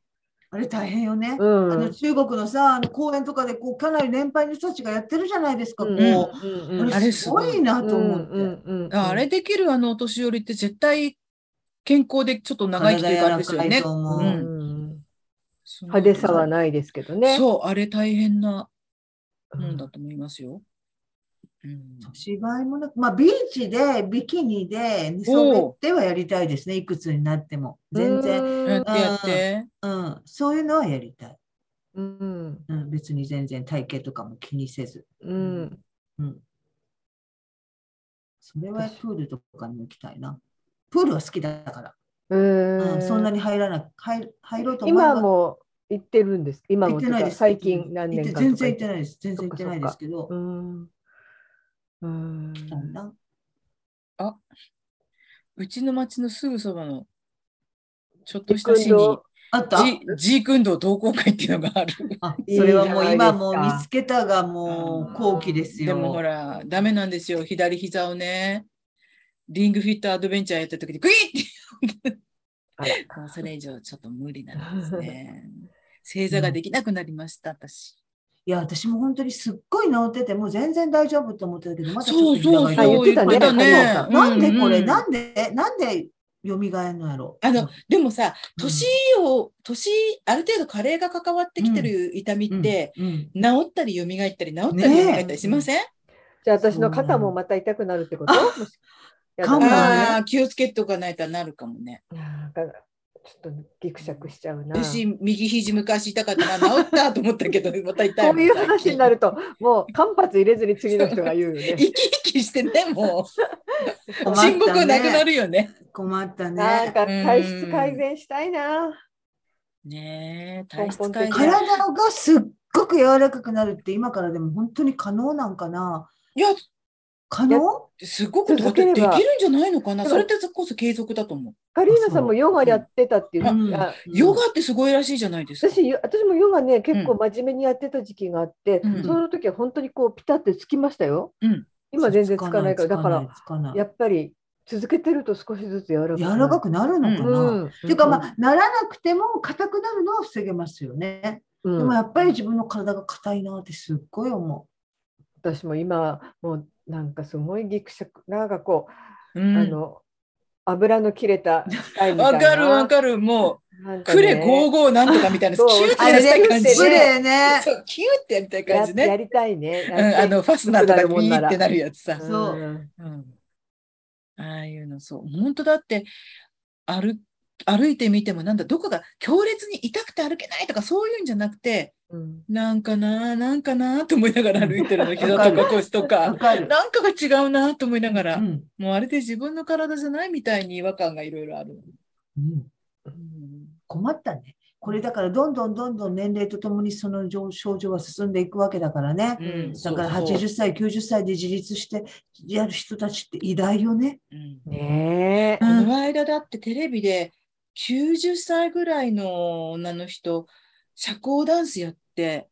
あれ大変よね。うん。あの中国のさ、あの公園とかでこうかなり年配の人たちがやってるじゃないですか、うんこう。うんうんあれすごいなと思って。うんうんうんああれできるあのお年寄りって絶対健康でちょっと長生きというかあれですよね。派手さはないですけどね。そう、あれ大変なうんもんだと思いますよ。うん芝居もなく、まあ、ビーチでビキニで寝そべってはやりたいですね、いくつになっても。全然、うん。うん、そういうのはやりたい。うんうん、別に全然体型とかも気にせず。うんうん。それはプールとかにも行きたいな。プールは好きだから。うん、そんなにに入らな入入ろうと思えば今も行ってるんです。今も行ってないです。最近何年か行って？全然行ってないです。全然行ってないですけどう。ん。うん。そんなうちの町のすぐそばのちょっとした市にあった？ジジークンドー同好会っていうのがある。あそれはもう今もう見つけたがもう後期ですよ。でもほら、ダメなんですよ。左膝をね、リングフィットアドベンチャーやった時にグイッて もうそれ以上ちょっと無理なんですね。正座ができなくなりました、私。いや、私も本当にすっごい治ってて、もう全然大丈夫と思ってたけど、またちょそうっとそう。そう、膝が痛い言ってたねね。なんでこれ、うんなんで、なんで蘇るのやろ。あの、でもさ、うん。年を、年、ある程度加齢が関わってきてる痛みって、うん。うん。治ったり蘇ったり、治ったり蘇ったりしません、じゃあ私の肩もまた痛くなるってことあも気をつけておかないとなるかもね。ちょっとギクシャクしちゃうな。私、右肘昔痛かったな、治ったと思ったけど、また痛い。こういう話になると、もう間髪入れずに次の人が言うよね。生き生きしてね、もう。沈黙なくなるよね。困ったね。なんか体質改善したいな。ねえ、体質改善。体がすっごく柔らかくなるって今からでも本当に可能なんかないや、可能？すごくだってできるんじゃないのかな？それってこそ継続だと思う。カリーナさんもヨガやってたっていう。うん。あヨガってすごいらしいじゃないですか。私私もヨガね結構真面目にやってた時期があって、うん。その時は本当にこうピタってつきましたよ。うん。今全然つかないから。だからやっぱり続けてると少しずつ柔らかく柔らかくなるのかな、うん。っていうかまあ、ならなくても硬くなるのは防げますよね。うん。でもやっぱり自分の体が硬いなってすっごい思私も今もうなんかすごいギクシャクなんかこう、うんあの油の切れた。わかるわかる。もう、クレ55なんとかみたいな、キューってあれしたい感じねね。そう、キューってやりたい感じね。ややりたいね。うん、あの、ファスナーとかピーってなるやつさ。そううんうん。ああいうの、そう。本当だって、歩、歩いてみても、なんだ、どこが強烈に痛くて歩けないとか、そういうんじゃなくて、うんなんかな、なんかなと思いながら歩いてるの、膝とか腰とわか。かる。なんかが違うなと思いながら、うんもうあれで自分の体じゃないみたいに違和感がいろいろある。うんうん困ったね。これだからどんどんどんどん年齢とともにその症症状は進んでいくわけだからね。うんだからそうそう80歳、90歳で自立してやる人たちって偉大よね。うんねえこ。の間だってテレビで90歳ぐらいの女の人、社交ダンスやって、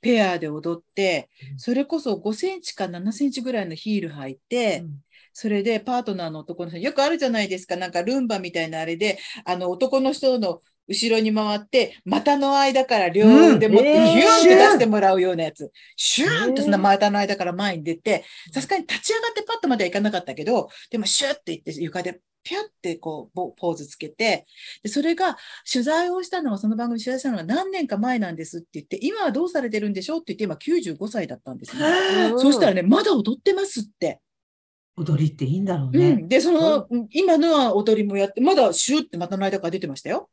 ペアで踊って、それこそ5センチか7センチぐらいのヒール履いて、それでパートナーの男の人、よくあるじゃないですか、なんかルンバみたいなあれで、あの男の人の後ろに回って、股の間から両腕持って、ヒューンって出してもらうようなやつ。シューンってそんな股の間から前に出て、さすがに立ち上がってパッとまではいかなかったけど、でもシューっていって床でピュッてこうポポーズつけて、でそれが取材をしたのは、その番組取材したのは何年か前なんですって言って、今はどうされてるんでしょうって言って、今95歳だったんですね。うんそうしたらね、まだ踊ってますって。踊りっていいんだろううね。ん、で、その、今のは踊りもやって、まだシューって股の間から出てましたよ。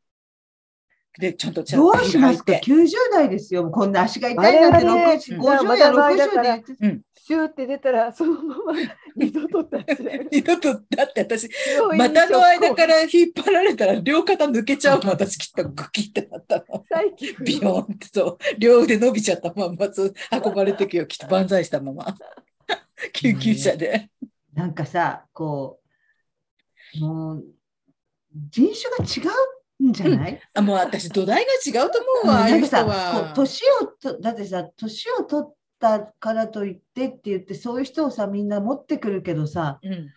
で、ちゃんとちゃんどとうしますか？履いて ?90 代ですよ。こんな足が痛いなんて我々60、うん50や60まだ前だからで言ってシューって出たら、そのまま二度と立ち上がる 二度と、だって私、股の間から引っ張られたら両肩抜けちゃうもん、私きっとグキってなったの。最近ビヨーンってそう、両腕伸びちゃったまんま、ず運ばれてきよ、きっと万歳したまま。救急車で。なんかさ、こう、もう、人種が違うんじゃない、あ、もう私、土台が違うと思うわ、うんかさ、こはう。年をと、だってさ、年を取ったからといってって言って、そういう人をさ、みんな持ってくるけどさ、うん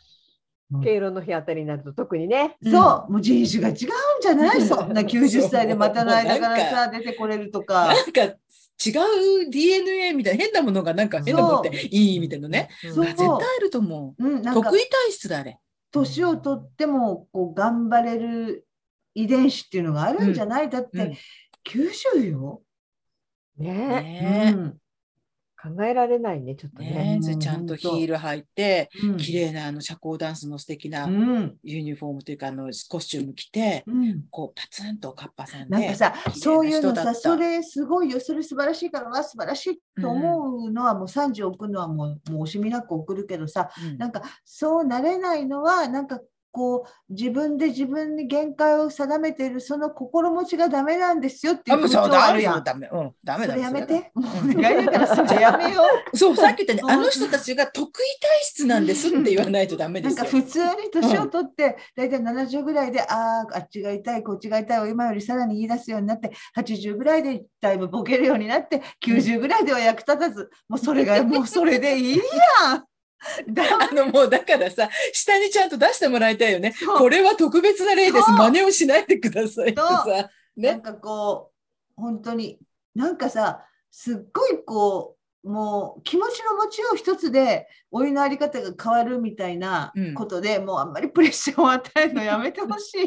敬老の日あたりになると特にね。うんそう、もう人種が違うんじゃない？そんな90歳でまたの間からさ、出てこれるとか。なんか違う DNA みたいな変なものがなんか変なものっていいみたいなね。そうあ絶対あると思うん、う。なんか得意体質だあれ。年を取ってもこう頑張れる遺伝子っていうのがあるんじゃない、だっうんて90よ。ねねうん考えられないね、ちょっとえ。ね。ねちゃんとヒール履いて、うん綺麗なあの社交ダンスの素敵なうんユニフォームというかあのコスチューム着て、うんこうパツンとカッパさんで。なんかさそういうのさそれすごいよそれ素晴らしいからわ素晴らしいと思うのはもう30送るのはもうもう惜しみなく送るけどさうんなんかそうなれないのはなんかこう自分で自分に限界を定めているその心持ちがダメなんですよっていあ、う風もうそう潮あるやん。ダメ。うん、ダメだやめて。もうお願いだからそれやめよう。そう、さっき言ったね、うんあの人たちが得意体質なんですって言わないとダメですよ。なんか普通に年を取って、大体70ぐらいで、ああ、あっちが痛い、こっちが痛いを今よりさらに言い出すようになって、80ぐらいでだいぶボケるようになって、90ぐらいでは役立たず、もうそれがもうそれでいいやん。だあのもうだからさ、下にちゃんと出してもらいたいよね。これは特別な例です。真似をしないでくださいってさ。なんね。かこう、本当に、なんかさ、すっごいこう、もう気持ちの持ちよう一つでお湯のあり方が変わるみたいなうんことで、もうあんまりプレッシャーを与えるのやめてほしい。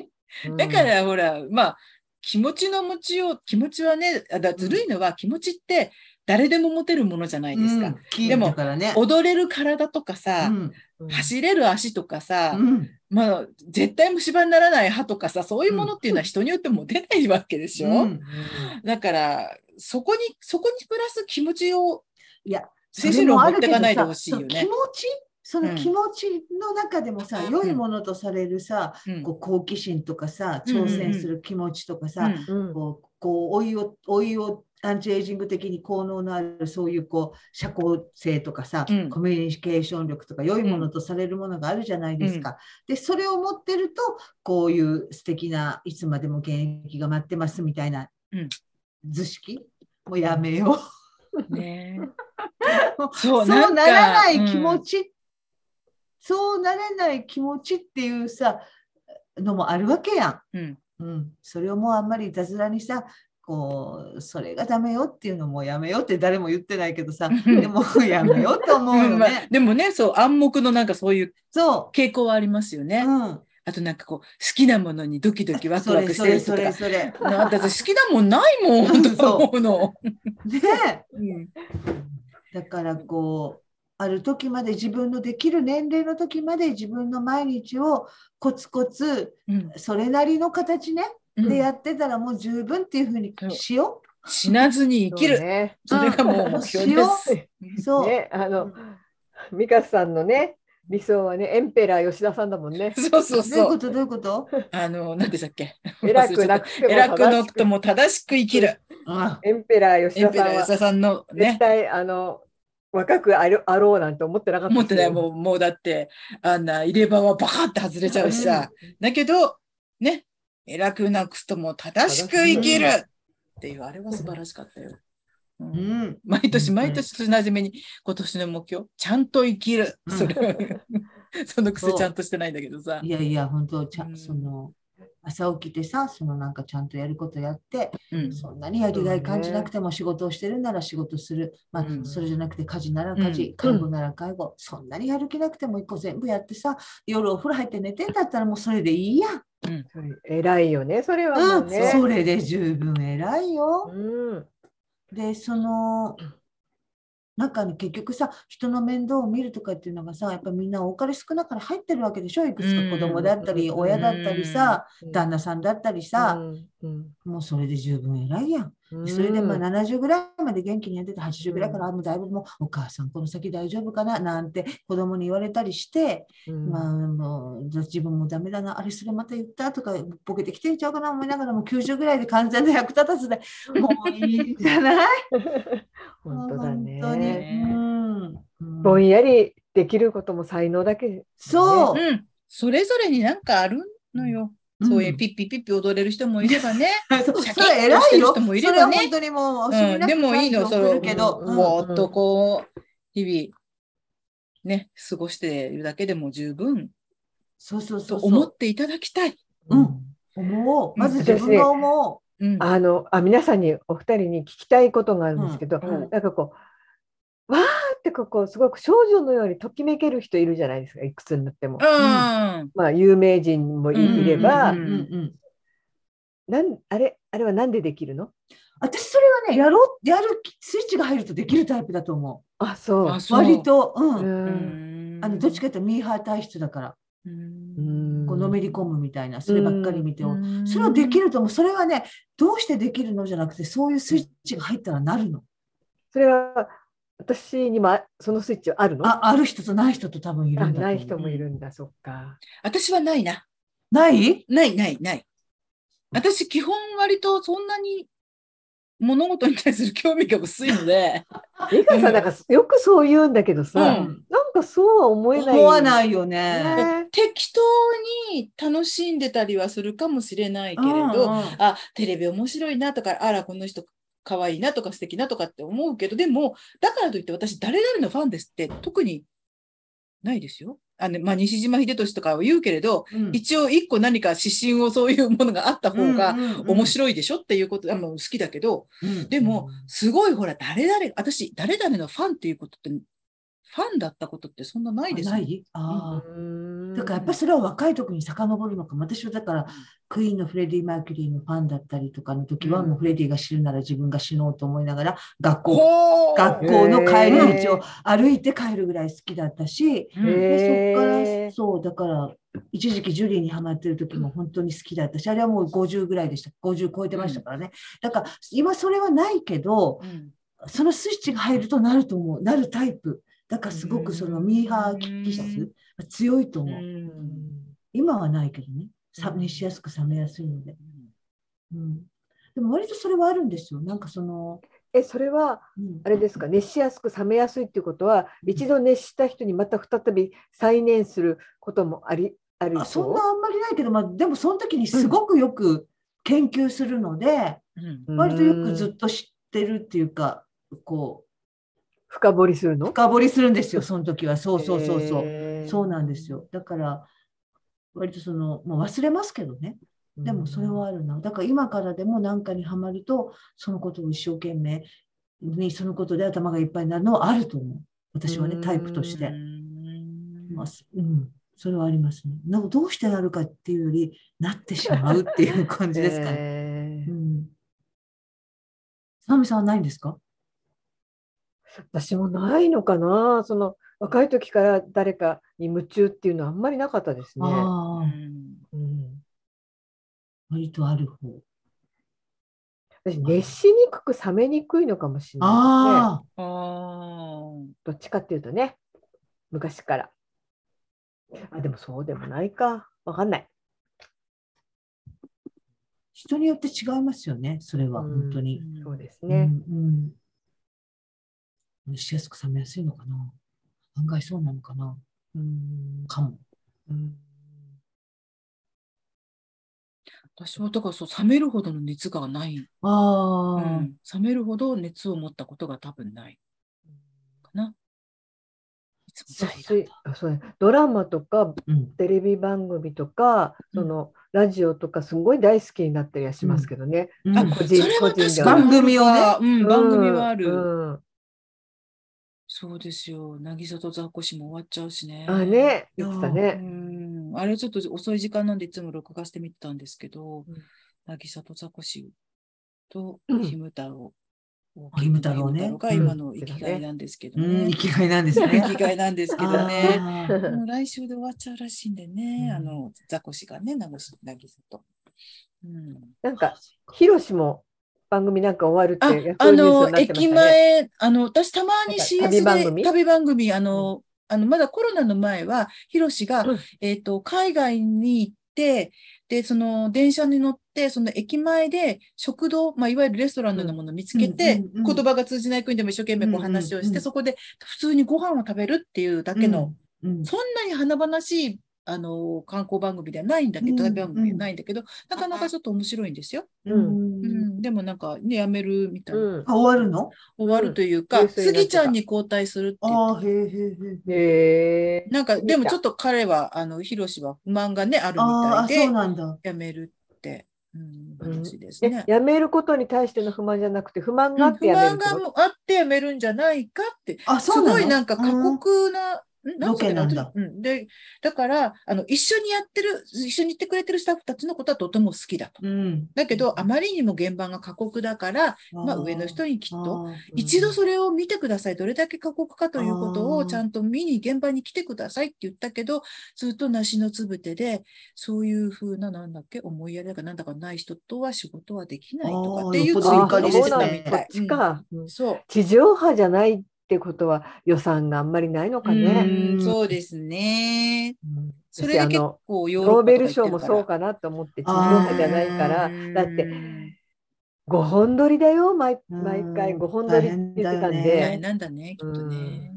うんだからほら、まあ、気持ちの持ちよう、気持ちはね、あだずるいのは気持ちって誰でも持てるものじゃないですか。うんキーでも。踊れる体とかさ、うん。うん走れる足とかさ、うん。まあ、絶対虫歯にならない歯とかさ、そういうものっていうのは人によっても出ないわけでしょ、うん。だから、そこに、そこにプラス気持ちをいや、先生の持ってかないでほしいよね。気持ちその気持ちの中でもさ、うん。良いものとされるさ、うん。こう好奇心とかさ、挑戦する気持ちとかさ、こう、こう老いを、老いをアンチエイジング的に効能のあるそういうこう社交性とかさ、うん。コミュニケーション力とか良いものとされるものがあるじゃないですか。でそれを持ってるとこういう素敵ないつまでも現役が待ってますみたいなうん。図式もうやめよう。ねそ そううならない気持ち、そうなれない気持ちっていうさのもあるわけやん。うん。うん、それをもうあんまり雑談にさこうそれがダメよっていうのもやめようって誰も言ってないけどさでもやめようと思うよまあね。でもね、そう、暗黙のなんかそういうそ傾向はありますよう、ね。うん、あとなんかこう、好きなものにドキドキワクそワクしてるとか。れそれ。なんだ私好きなもんないもんと思うの。ねうん だからこうある時まで自分のできる年齢の時まで自分の毎日をコツコツうんそれなりの形ね、うんでやってたらもう十分っていうふうにしよ死なずに生きる。そうねそれがもう目標です。う。そう。ね、あの、美香さんのね、理想はね、エンペラー吉田さんだもんね。そうそうどういうそう。こと？どういうこと？あの、何でしたっけ？偉くなくても偉くな正しくとも正しく生きる。あエンペラー吉エン田さんはペラー吉田さんの絶ね、対あの若くあるあろうなんて思ってなかった思ってない、う。もう、もうだって、あんな入れ歯はバカって外れちゃうしさ。だけど、ね、偉くなくとも正しく生きるっていう、あれは素晴らしかったよ。ううんん。毎年うん毎年同じめに今年の目標、ちゃんと生きる。うんそれは そのくせそうちゃんとしてないんだけどさい。やいや、本当ちゃうんん、その、朝起きてさ、そのなんかちゃんとやることやって、うんそんなにやりがい感じなくても仕事をしてるなら仕事する。まあう、んそれじゃなくて家事なら家う事、介護なら介護。そんなにやる気なくても一個全部やってさ、夜お風呂入って寝てんだったらもうそれでいいやん。それ偉いよね、それはもう、うんね。それで十分偉いよ。うんで、その、なんかね、結局さ、人の面倒を見るとかっていうのがさ、やっぱみんな多かれ少なかれ入ってるわけでしょいくつか子供だったり、うん親だったりさ、うん旦那さんだったりさ、うんもうそれで十分偉いやん。うんそれでまあ70ぐらいまで元気にやってて80ぐらいから、あもうだいぶもうお母さんこの先大丈夫かな？なんて子供に言われたりして、うんまあもう自分もダメだなあれそれまた言ったとかボケてきてんちゃうかな思いながらもう90ぐらいで完全な役立たずで もういいんじゃない？本当だね。本当にうんうんぼんやりできることも才能だけ。そう、うん。それぞれになんかあるのよ。そういうピッピピッピ踊れる人もいればね。それ偉いよ。人もいればね。それは本当にもう、うん、でもいいの、それを、けど、うん。ぼーっとこう、日々、ね、過ごしているだけでも十分。そうそうそうと思っていただきたい。うん。思う。まず自分が思うん。あのあ皆さんにお二人に聞きたいことがあるんですけど、うん。うん。なんかこうわーってこうこうすごく少女のようにときめける人いるじゃないですかいくつになっても。うん。まあ有名人もい,、うんれば、なんあれあれはなんでできるの？私それはね、やろう、やるスイッチが入るとできるタイプだと思う。あ、う。そう。割と、うん。うんあのどっちかというとミーハー体質だから、うん。こうのめり込むみたいな、そればっかり見ても。うんそれはできると思う。それはね、どうしてできるのじゃなくて、そういうスイッチが入ったらなるの。それは私にもあそのスイッチはあるの？あある人とない人と多分いるあんだない人もいるんだ、そっか。私はないな。ない？ない、ない、ない。私、基本割とそんなに物事に対する興味が薄いので、美香さんなんかよくそう言うんだけどさ、うんなんかそうは思えない。思わないよね。ね。適当に楽しんでたりはするかもしれないけれど、うんうんあ、テレビ面白いなとか、あら、この人可愛いなとか素敵なとかって思うけど、でも、だからといって私、誰々のファンですって特にないですよ。あの、まあ、西島秀俊とかは言うけれど、うん一応一個何か指針をそういうものがあった方が面い。白いでしょっていうこと、あの好きだけど、うんでも、すごいほら、誰々、私、誰々のファンっていうことって、ファンだったことってそんなないですよない？あだからやっぱりそれは若い時に遡るのか。も。私はだから、クイーンのフレディ・マーキュリーのファンだったりとかの時は、うんもうフレディが死ぬなら自分が死のうと思いながら、学校、学校の帰り道を歩いて帰るぐらい好きだったし、うんでそこから、そう、だから、一時期ジュリーにハマってる時も本当に好きだったし、あれはもう50ぐらいでした。50超えてましたからね。だから、今それはないけど、うんそのスイッチが入るとなると思う。なるタイプ。だからすごくそのミーハー気質が強いと思う。今はないけどね。さ熱しやすく冷めやすいので。うん、でも割とそれはあるんですよ。なんかその、え、それは、うんあれですか、熱しやすく冷めやすいっていうことは、一度熱した人にまた再び再燃することもあり、ありあそそんなあんまりないけど、まあ、でもその時にすごくよく研究するので、うん割とよくずっっと知ってるっていうか、こ深掘りするう、の？深掘りするんですよ、その時は。そうそうそうそう。そうなんですよ。だから、割とその、もう忘れますけどね。でもそれはあるな。だから今からでも何かにはまると、そのことを一生懸命に、そのことで頭がいっぱいになるのはあると思う。私はね、タイプとして。まあうん、それはありますね。なんかどうしてなるかっていうより、なってしまうっていう感じですかね。えーうん。さみさんはないんですか？私もないのかな？その若い時から誰かに夢中っていうのはあんまりなかったですね。うん、割とある方。私熱しにくく冷めにくいのかもしれないどっちかっていうとね昔から。あでもそうでもないかわかんない。人によって違いますよね、それは、うん本当に。そうですうね。んうん熱しやすく冷めやすいのかな。案外そうなのかな。うん。かも。うん。私はだからそう冷めるほどの熱がない、ああ、うん。冷めるほど熱を持ったことが多分ない。かな。そうね。ドラマとかうん。テレビ番組とか、そのラジオとかすごい大好きになったりはしますけどね。うん。あ個人それは個人で確かに番組をね。うん、番組はある。うんそうですよ。渚とザコシも終わっちゃうしね。あね言ってたうね。ん。あれちょっと遅い時間なんでいつも録画して見てたんですけどうん、渚とザコシとうんひむ太郎。あひむ太郎ねが今の生きがいなんですけどうん、ね生。きがいなんです生ね。きがいなんですけどね。もう来週で終わっちゃうらしいんでね、うんあの、ザコシがね、渚渚と。うん、なんか、ヒロシも番組なんか終わるあって、あの、駅。前、あの、私たまに CS で旅番組？旅番組、あの、あの、まだコロナの前は、ヒロシが、うん。えっと、海外に行って、で、その電車に乗って、その駅前で食堂、まあ、いわゆるレストランのようなものを見つけて、うんうんうんうん。言葉が通じない国でも一生懸命こう話をして、うんうん。うんそこで普通にご飯を食べるっていうだけの、うん。そんなに華々しいあの観光番組ではないんだけど、うん旅番組ではないんだけど、なかなかちょっと面白いんですよ。ううんん、でもなんかね、やめるみたいな。うんあ終わるの？終わるというか、スギちゃんに交代するって言ああ、ってへえへえへえ。へえ。なんか、でもちょっと。と彼は、あの、ヒロシは不満がね、あるみたいでそう、なんだ。やめるって、話ですね。めることに対しての不満じゃなくて、不満があってやめる満があってやめるんじゃないかって、あ、すごいなんか過うん酷な、んロケなんだつうん、で、だから、あの、一緒にやってる、一緒に行ってくれてるスタッフたちのことはとても好きだと。うん。だけど、あまりにも現場が過酷だから、まあ、上の人にきっと、一度それを見てください。どれだけ過酷かということをちゃんと見に現場に来てくださいって言ったけど、ずっと梨のつぶてで、そういうふうな、なんだっけ、思いやりだかなんだかない人とは仕事はできないとかっていうあーツイートをしてよっぽど怒りですねたみたい。そう。地上波じゃないってことは予算があんまりないのかうね。んそうですね。うん。それで結私あの構ヨーロッパノーベル賞もそうかなと思って地上波じゃないからうんだって5本撮りだよ毎うん。毎回。5本撮りって言ってたんでなんだね、きっとね。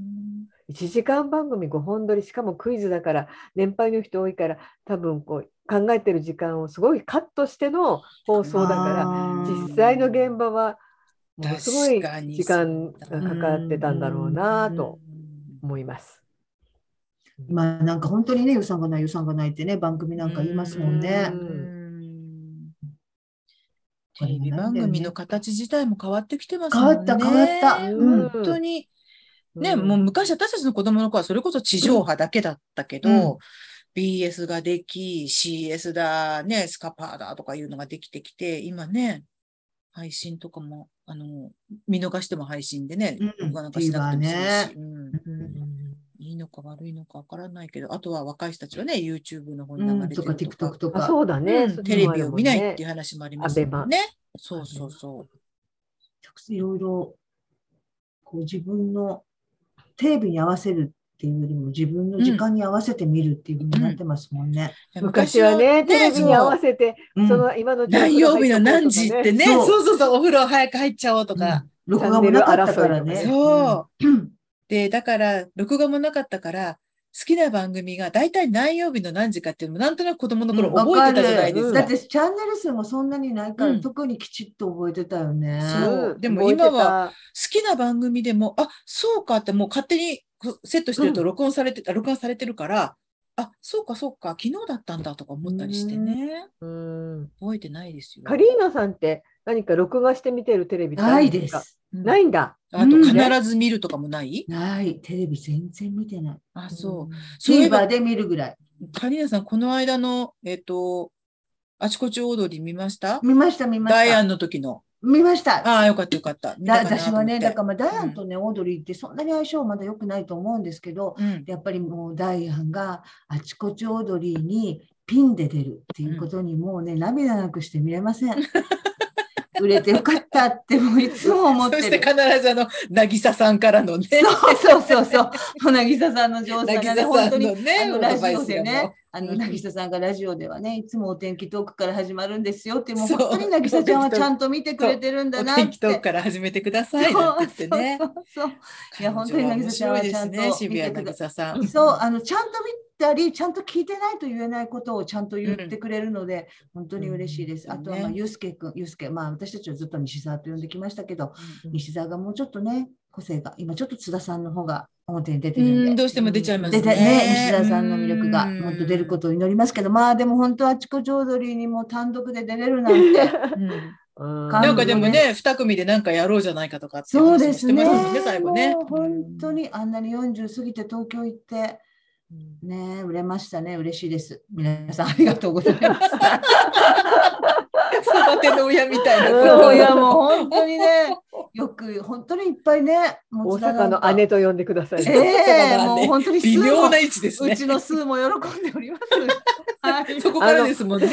1時間番組5本撮りしかもクイズだから年配の人多いから多分こう考えてる時間をすごいカットしての放送だから実際の現場はものすごい時間がかかってたんだろうなとうん思います。今なんか本当にね、予算がない、予算がないってね、番組なんか言いますもんねう。んテレビ番組の形自体も変わってきてます変わった、もんね。変わった。ううんん。本当に、ね、うんもう昔私たちの子供の頃はそれこそ地上波だけだったけど、うん BS ができ、CS だ、ね、スカパーだとかいうのができてきて、今ね、配信とかも、あの、見逃しても配信でね、うん。録画なんかしなくてもいいのか悪いのかわからないけど、あとは若い人たちはね、YouTube の方にうん、流れてとか。るとか、TikTok とあか。そうだね、テレビを見ないっていう話もありますね。そうそうそいろいろ、こう自分のテレビに合わせるっていうよりも自分の時間に合わせて見るっていうふうになってますもんね。う。昔はね、テレビに合わせせて、うんその今の何曜日の何時ってね、そうそうそうそう、お風呂早く入っちゃおうとか。録画もなかったからね。そう。うんで、だから、録画もなかったから、好きな番組が大体何曜日の何時かっていうのもなんとなく子供の頃うん覚えてたじゃないですか。だってチャンネル数もそんなにないから、うん特にきちっと覚えてたよね。そうでも覚えて今はた好きな番組でも、あ、そうかってもう勝手にセットしてると録音されて、あ録画されてるから、あ、そうかそうか、昨日だったんだとか思ったりしてね。うん。覚えてないですよ。カリーナさんって何か録画して見てるテレビない。です。うんないんだ。あとうん必ず見るとかもない、ない。テレビ全然見てない。あ、そう。そういえばで見るぐらい。カリーナさん、この間の、えっ、と、あちこち踊り見ました？見ました、見ました。ダイアンの時の。見ました。ああ、よかったよかった。た私はね、だからまあダイアンとね、オードリーってそんなに相性まだ良くないと思うんですけど、うん。やっぱりもうダイアンがあちこちオードリーにピンで出るっていうことにもうね、涙なくして見れません。売れてよかったってもういつも思ってる。そして必ずあの、渚さんからのね。そうそうそうそう。渚さんの上手さがね、本当にね、ラジオでね、あのうん渚さんがラジオではね、いつもお天気トークから始まるんですよって、もう本当に渚ちゃんはちゃんと見てくれてるんだおなって。天気トークから始めてくださいなんて言ってね。そうそうそういや本当に渚ちゃんはちゃんと見てくだ渚さん。そう、あのちゃんと見たり、ちゃんと聞いてないと言えないことをちゃんと言ってくれるので、本当に嬉しいです。うんあとは、まあ、ねゆうすけくん、ゆうすけ、まあ、私たちはずっと西澤と呼んできましたけど、うん西澤がもうちょっとね、個性が、今ちょっと津田さんの方が表に出てうるんで。ん、どうしても出ちゃいますね。ね、西澤さんの魅力がうんもっと出ることを祈りますけど、まあでも本当はあちこちオードリーにも単独で出れるなんて、うんなんかでもね、二組でなんかやろうじゃないかとかってそうですね。ね、最後ね。本当にあんなに40過ぎて東京行って、うんね、売れましたね。嬉しいです。皆さんありがとうございます。育ての親みたいな。うんそういや もう本当にね、よく本当にいっぱいね、も大阪の姉と呼んでください。ええ大阪の姉もう本当に微妙な位置ですね。うちのスーも喜んでおります。はい。そこからですもんね。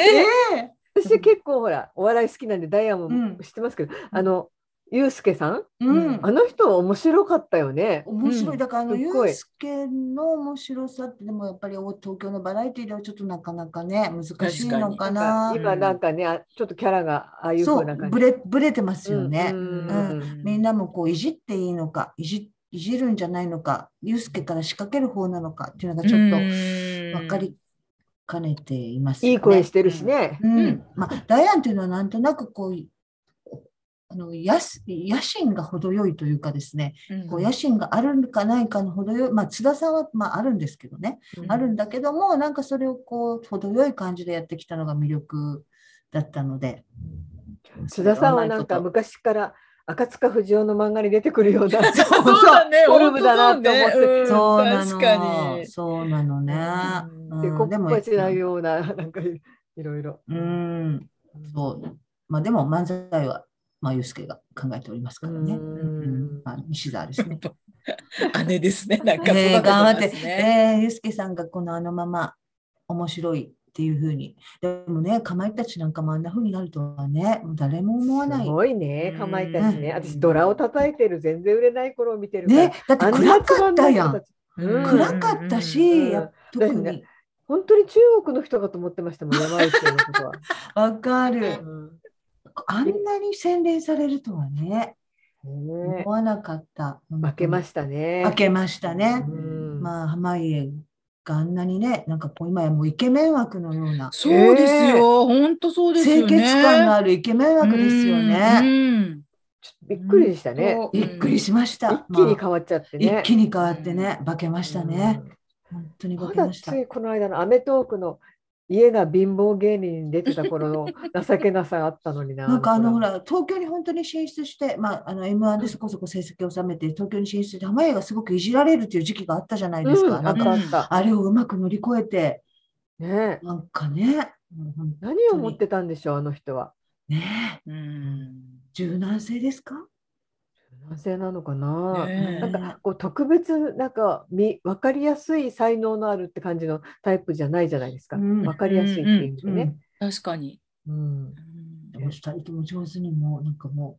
ええ私結構ほらお笑い好きなんでダイヤもうん知ってますけど、あのユうスケさん？うん。あの人面白かったよね。面白い。うんだからあの、ユすっごいースケの面白さって、でもやっぱり東京のバラエティではちょっとなかなかね、難しいのかな。今なんかね、あちょっとキャラがああいう風な感じ。ブレ、ブレてますよね。うんうんみんなもこういじっていいのか、いじいじるんじゃないのか、ユースケから仕掛ける方なのかっていうのがちょっと分かりかねていますよね。いい声してるしね。うんうんまあ、ダイアンっていうのはなんとなくこうあの野す野心が程よいというかですね、こう野心があるかないかの程よい、まあ、津田さんは、まあ、あるんですけどね、あるんだけども、なんかそれをこう程よい感じでやってきたのが魅力だったので。須田さんはなんか昔から赤塚不二夫の漫画に出てくるような。そうそうだね、フォルムだなと思ってそうなねうん確かの。に。そうなのね。うんで、こっちなような、なんかいろいろ。うん、そう。まあでも漫才は、まあ、ゆうすけが考えておりますからね。うんうんまあ、西澤ですね。姉ですね、なんかねて頑張って、ね。えー、ゆうすけさんがこのあのまま面白いっていうふうに。でもね、かまいたちなんかもあんなふうになるとはね、もう誰も思わないす。ごいね、かまいたちね。うん私、ドラを叩いてる、全然売れない頃を見てるから。ね、だって暗かったやん。ん暗かったし、特だに。本当に中国の人かと思ってましたもん、山内のことは。わかる。うんあんなに洗練されるとはね、ね思わなかった。負けまししたね。負けましたね。うんまあ、濱家があんなにね、なんかこう今やもうイケメン枠のような、そうですよ、本当そうですよね。清潔感のあるイケメン枠ですよね。ね。びっくりでしたね。びっくりしました。一気にま変わっちゃって。一気に変わってね、化けましたね。うん本当に化けましたつ。いこの間の『アメトーーク』の家が貧乏芸人に出てた頃の情けなさがあったのにな。なんかあのほ頃ら、東京に本当に進出して、まあ、あの M1 でそこそこ成績を収めて、東京に進出して、濱家がすごくいじられるという時期があったじゃないですか。うん、なんかあれをうまく乗り越えて、ね。えなんかね、何を思ってたんでしょう、あの人は。ねえ。うん。柔軟性ですか？男性なのかな？ねえなんかこう特別なんかみ分かりやすい才能のあるって感じのタイプじゃないじゃないですか。うん分かりやすいっていう意味でね。確かに。うん。うん。でも二人とも上手にもうなんかも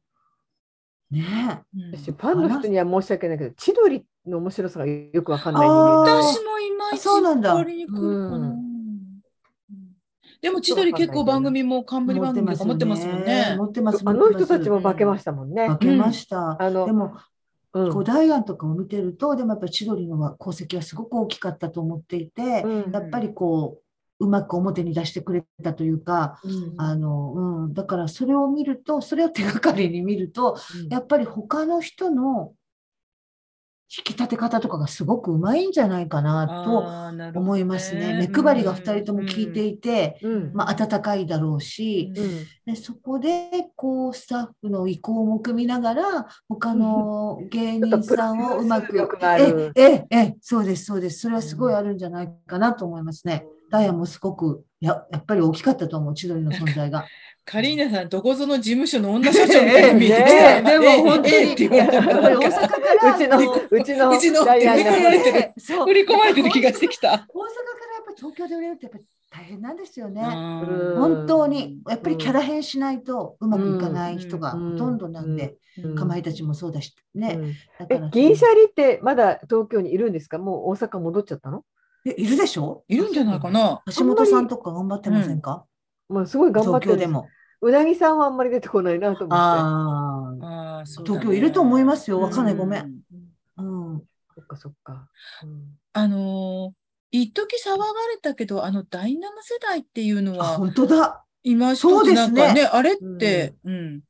うねうん。私ファンの人には申し訳ないけど、千鳥の面白さがよくわかんない人私もいまいちそうなんだ。わりにくいかな。うんうんでも千鳥結構番組も冠番組とか持ってますもんね。持ってますあの人たちもも化けましたもんね。化けました。あのでも、うんこうダイアンとかを見てると、でもやっぱり千鳥の功績はすごく大きかったと思っていて、うんやっぱりこう、うまく表に出してくれたというか、うんあの、うん、だからそれを見ると、それを手がかりに見ると、やっぱり他の人の引き立て方とかがすごくうまいんじゃないかなと思いますね。目配りが2人とも効いていて、うん。まあ、温かいだろうし、うん。でそこでこうスタッフの意向も組みながら他の芸人さんをうまくえええそうですそうです。それはすごいあるんじゃないかなと思いますね。ダイヤもすごくややっぱり大きかったと思う千鳥の存在が。カリーナさん、どこぞの事務所の女社長みたいに見えてきた。ええでも本当にええって大阪からうちのうちの振り込まれてるええそう。振り込まれてる気がしてきた。大阪からやっぱり東京で売れるってやっぱり大変なんですよね。うん。本当に。やっぱりキャラ変しないとうまくいかない人がうん。ほとんどなんで、うん。かまいたちもそうだしね。銀シャリってまだ東京にいるんですか？もう大阪戻っちゃったの？えいるでしょ？いるんじゃないかな。橋本さんとか頑張ってませんか、まあすごい頑張ってる東京でも。うなぎさんはあんまり出てこないなと思って。ああ、ああそうだね東京いると思いますよ。わかんない、ごめ。うんうん。そっかそっか。うんあのー一時騒がれたけど、あの第七世代っていうのあ、は、本当だ。今一そうですねね、あれって、うん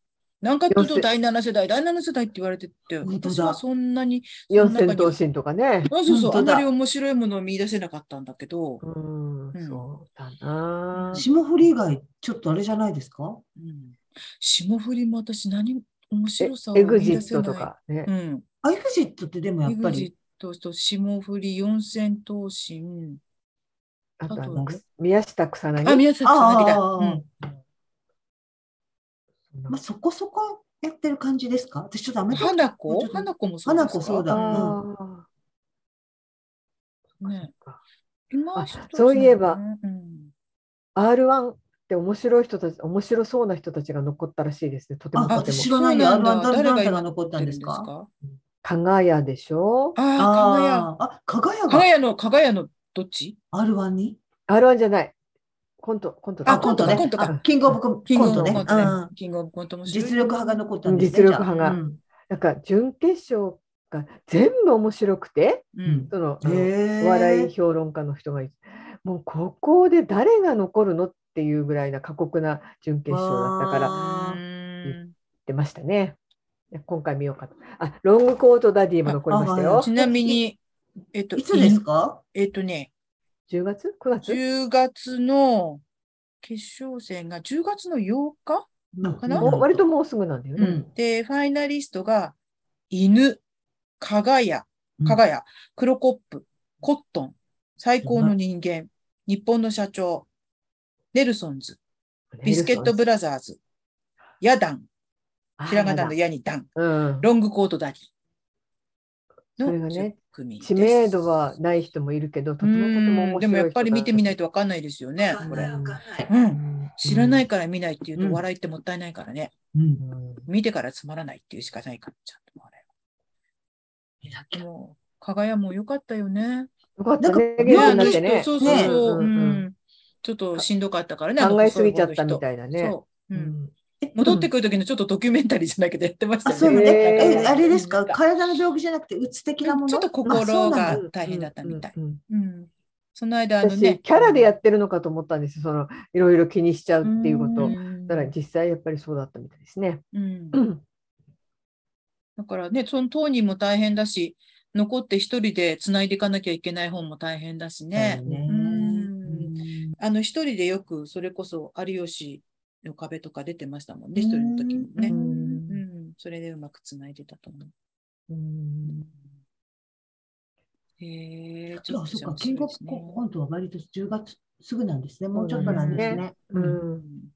かっていうと第七世代、第七世代って言われてて、本当だ私はそんなに、四千頭身とかね。そうそうそう、あんまり面白いものを見出せなかったんだけど、うん、うんそうだな。霜降り以外、ちょっとあれじゃないですか？うん、霜降りも私何面え白さをエグジ見出せない。ットとかねう。ん。アイグジットってでもやっぱエグジッり、トと霜降り四千頭身。あと宮下草薙？あ、宮崎さんだうんまあ、そこそこやってる感じですか？私ちょっとあんまり。花子花子もそうですか？花子そうだ。あーね。そういえばねうん、R1 って面白い人たち、面白そうな人たちが残ったらしいですね。とてもあ、とても。私知らないよ。そうなんだ。R1 誰が残ったんです出か？加賀屋でしょ？ああ、かがや。あーあ、かが。やかががやの、かがやのどっち？R1 に ?R1 じゃない。コント、コントだあコントだねコントかあキングオブコンキングオトね。ブコントねうん。キングオブコントも実力派が残ったんですね。実力派がなんか準決勝が全部面白くて、うん。その、お笑い評論家の人がいてもうここで誰が残るのっていうぐらいな過酷な準決勝だったからあーうん出ましたね。今回見ようかと。あ、ロングコートダディも残りましたよ。ちなみに、えっと、いつですか？えっとね、10月 ?9 月？10月の決勝戦が10月の8日かな？割ともうすぐなんだよね。うん。で、ファイナリストが、犬、かがや、かがや、クロコップ、コットン、最高の人間、日本の社長、ネルソンズ、ビスケットブラザーズ、ヤダン、ひらがなのヤにダン、うん、ロングコートダディ。のそれがね10組です知名度はない人もいるけど、とてもとても面白いでもやっぱり見てみないと。とわかんないですよね、これ。知らないかから見ないっていうとうん笑いってもったいないからね。うん。見てからつまらないっていうしかないから、ちゃんとあれ。でも、かがやも良かったよね。よかったね、なってね。そうそうそう。ちょっとしんどかったからね。考えすぎちゃったみいたいなね。そう。う。うんん戻ってくる時のちょっとドキュメンタリーじゃないけどやってましたあ、よそうね。え、あれですか？体の病気じゃなくて、うつ的なもの？ちょっと心がだ大変だったみたい。うん。その間、あの私、ね。キャラでやってるのかと思ったんですよ。そのいろいろ気にしちゃうっていうこと。うんだから実際やっぱりそうだったみたいですね。うんうんだからね、その当人も大変だし、残って一人で繋いでいかなきゃいけない方も大変だしね。ねうんあの一人でよくそれこそ有吉の壁とか出てましたもんね、一人の時もね。ううんん、それでうまく繋いでたと思う。うんへえ、ちょっあ、とそっか、キングオブは割と10月すぐなんですね。もうちょっとなんですね。ううん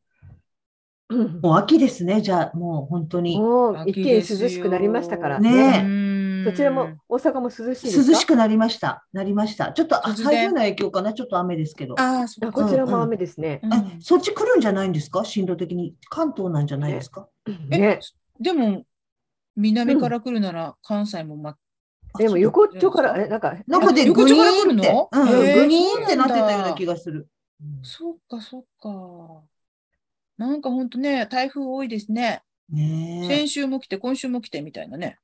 もう秋ですね。じゃあ、もう本当に。もう一気に涼しくなりましたからねうんそちらも大阪も涼しいですか？涼しくなりました。なりました。ちょっと、台風の影響かな？ちょっと雨ですけど。ああ、そっか。あこちらも雨ですね。うんえそっち来るんじゃないんですか？進路的に。関東なんじゃないですか？えね、でも、南から来るなら関西も、ま、でも横っちょから、えなんか、なんかで、横グニーっちょから来るンっての、うん、グニーンってなってたような気がする。そっか、そっか。なんかほんとね、台風多いですね。ねえ先週も来て、今週も来てみたいなね。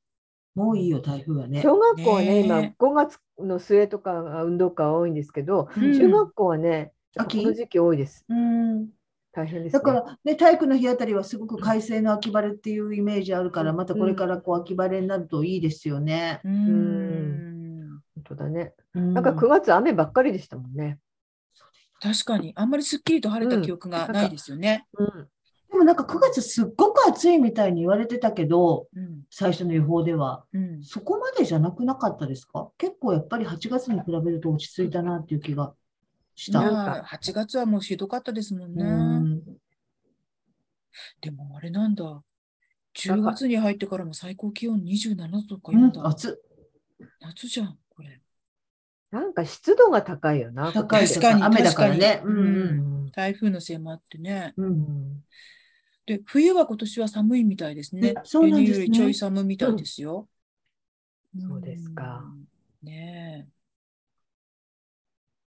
もういいよ、台風はね。小学校はね、ね今5月の末とかが運動会多いんですけど、うん中学校はね、この時期多いです。うん。大変です、ね。だから、ね、体育の日あたりはすごく快晴の秋晴れっていうイメージあるから、またこれからこう秋晴れになるといいですよね。うーん。本当だね。ななんか9月雨ばっかりでしたもんね。確かに、あんまりすっきりと晴れた記憶がないですよね。うん。でもなんか9月すっごく暑いみたいに言われてたけど、うん。最初の予報では。うん。そこまでじゃなくなかったですか？結構やっぱり8月に比べると落ち着いたなっていう気がした。なんまあ、か8月はもうひどかったですもんね。うんでもあれなんだ。なん10か月に入ってからも最高気温27度とかうん言うんだ。暑い夏じゃん、これ。なんか湿度が高いよな。高い確かに雨だからね。うんうん。台風のせいもあってね。うんで、冬は今年は寒いみたいですねえ。そうなんですねちょい寒みたいですよ。んそうですかうん。ね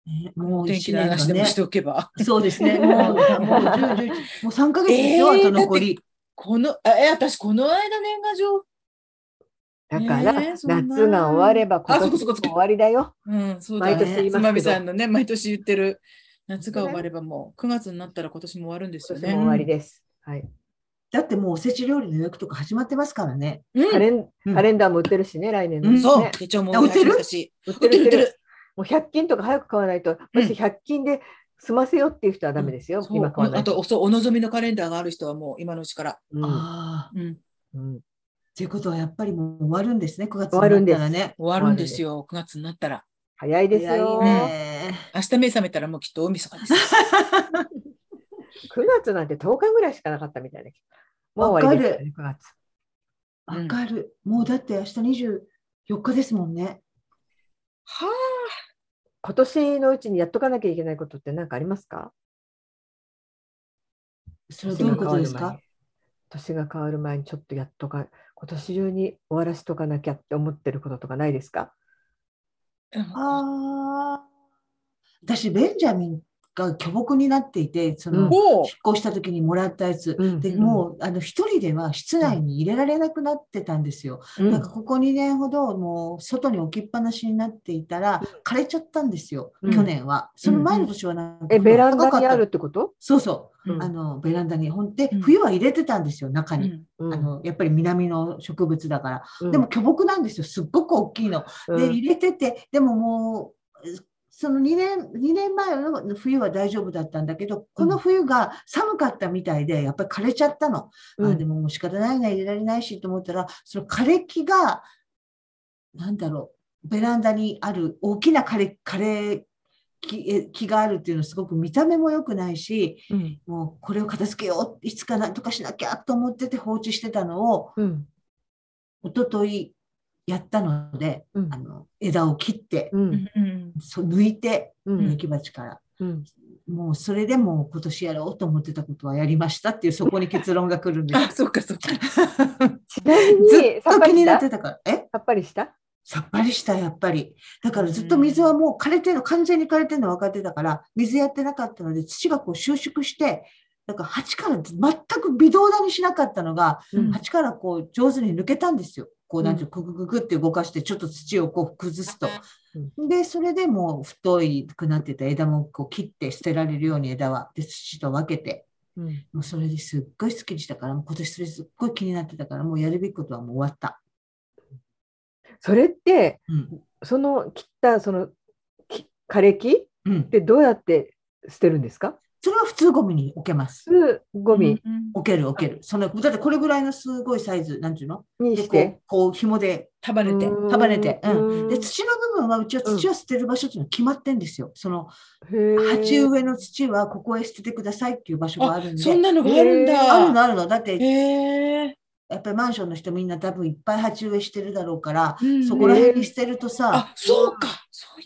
ねえ。もう天気1年がねの話でもしておけば。そうですね。もう、もう10、11、もう3ヶ月ですよ、えーあと残り。この、あえ、私この間年賀状。だから、夏が終われば今あそ年もこそこそこ終わりだよ。うん、そうだ毎年ね。言いますけどつまみさんのね、毎年言ってる。夏が終わればもう9月になったら今年も終わるんですよね。終わりです。はい。だってもうおせち料理の予約とか始まってますからね。うんカレンうんカレンダーも売ってるしね、来年の、うんね。そう、手帳もあ売ってる？し。売っててる売っててる。もう100均とか早く買わないと、もし100均で済ませようっていう人はダメですよ。今買わないあと、そう、お望みのカレンダーがある人はもう今のうちから。うんああ。うん、うんということはやっぱりもう終わるんですね、9月終わるんですになったらね。終わるんですよ、9月になったら。早いですよ。ね。明日目覚めたらもうきっと大晦日です。9月なんて10日ぐらいしかなかったみたいな。もう終わりですよね、9月。うんわかる。もうだって明日24日ですもんね。は今年のうちにやっとかなきゃいけないことって何かありますか？それはどういうことですか？年が変わる前にちょっとやっとか、今年中に終わらしとかなきゃって思ってることとかないですか？あ。ああ。私、ベンジャミンが巨木になっていて、その、引っ越した時にもらったやつ。うん。でうん。もうあの一人では室内に入れられなくなってたんですよ。うん。なんかここ2年ほどもう外に置きっぱなしになっていたら枯れちゃったんですよ、うん。去年は。その前の年はなんかえ、ベランダにあるってこと？そうそう、うん。あのベランダに。ほんでうん。冬は入れてたんですよ、中に。あのやっぱり南の植物だから。うん。でも巨木なんですよ、すっごく大きいの。うん。で、入れてて、でももう、その2年、2年前の冬は大丈夫だったんだけど、この冬が寒かったみたいで、やっぱり枯れちゃったの。うん。あでももう仕方ないな、入れられないしと思ったら、その枯れ木が、なんだろう、ベランダにある大きな枯れ枯れ木え木があるっていうのはすごく見た目も良くないし、うん。もうこれを片付けよう、いつかなんとかしなきゃと思ってて放置してたのを、うん。一昨日やったので、うんあの枝を切って、ううん抜いて、うん植木鉢から。うんもうそれでもう今年やろうと思ってたことはやりましたっていうそこに結論が来るんです。あ、そっかそっか。ちなみずに気になってたから。え？さっぱりした？さっぱりした、やっぱり。だからずっと水はもう枯れてるの、完全に枯れてるの分かってたから、水やってなかったので、土がこう収縮して、だから鉢から全く微動だにしなかったのが、うん鉢からこう上手に抜けたんですよ。こうなんていうの、ククククって動かして、ちょっと土をこう崩すと。で、それでもう太いくなってた枝もこう切って捨てられるように枝は、で、土と分けて、うんもうそれですっごいスッキリしたから、もう今年それすっごい気になってたから、もうやるべきことはもう終わった。それってうん。その切ったそのき枯れ木っうん。てどうやって捨てるんですか？それは普通ゴミに置けます。普通ゴミうん置ける置ける。その、だってこれぐらいのすごいサイズ、なんていうの？にしてう、こう紐で束ねて。うん束ねて。うん。うんで、土の部分は、うちは土を捨てる場所っていうのは決まってんですよ。その、鉢植えの土はここへ捨ててくださいっていう場所がああるんで。そんなのがあるんだ。あるのあるの。だって。やっぱりマンションの人みんな多分いっぱい鉢植えしてるだろうから、うんそこら辺に捨てるとさあ、、そうか。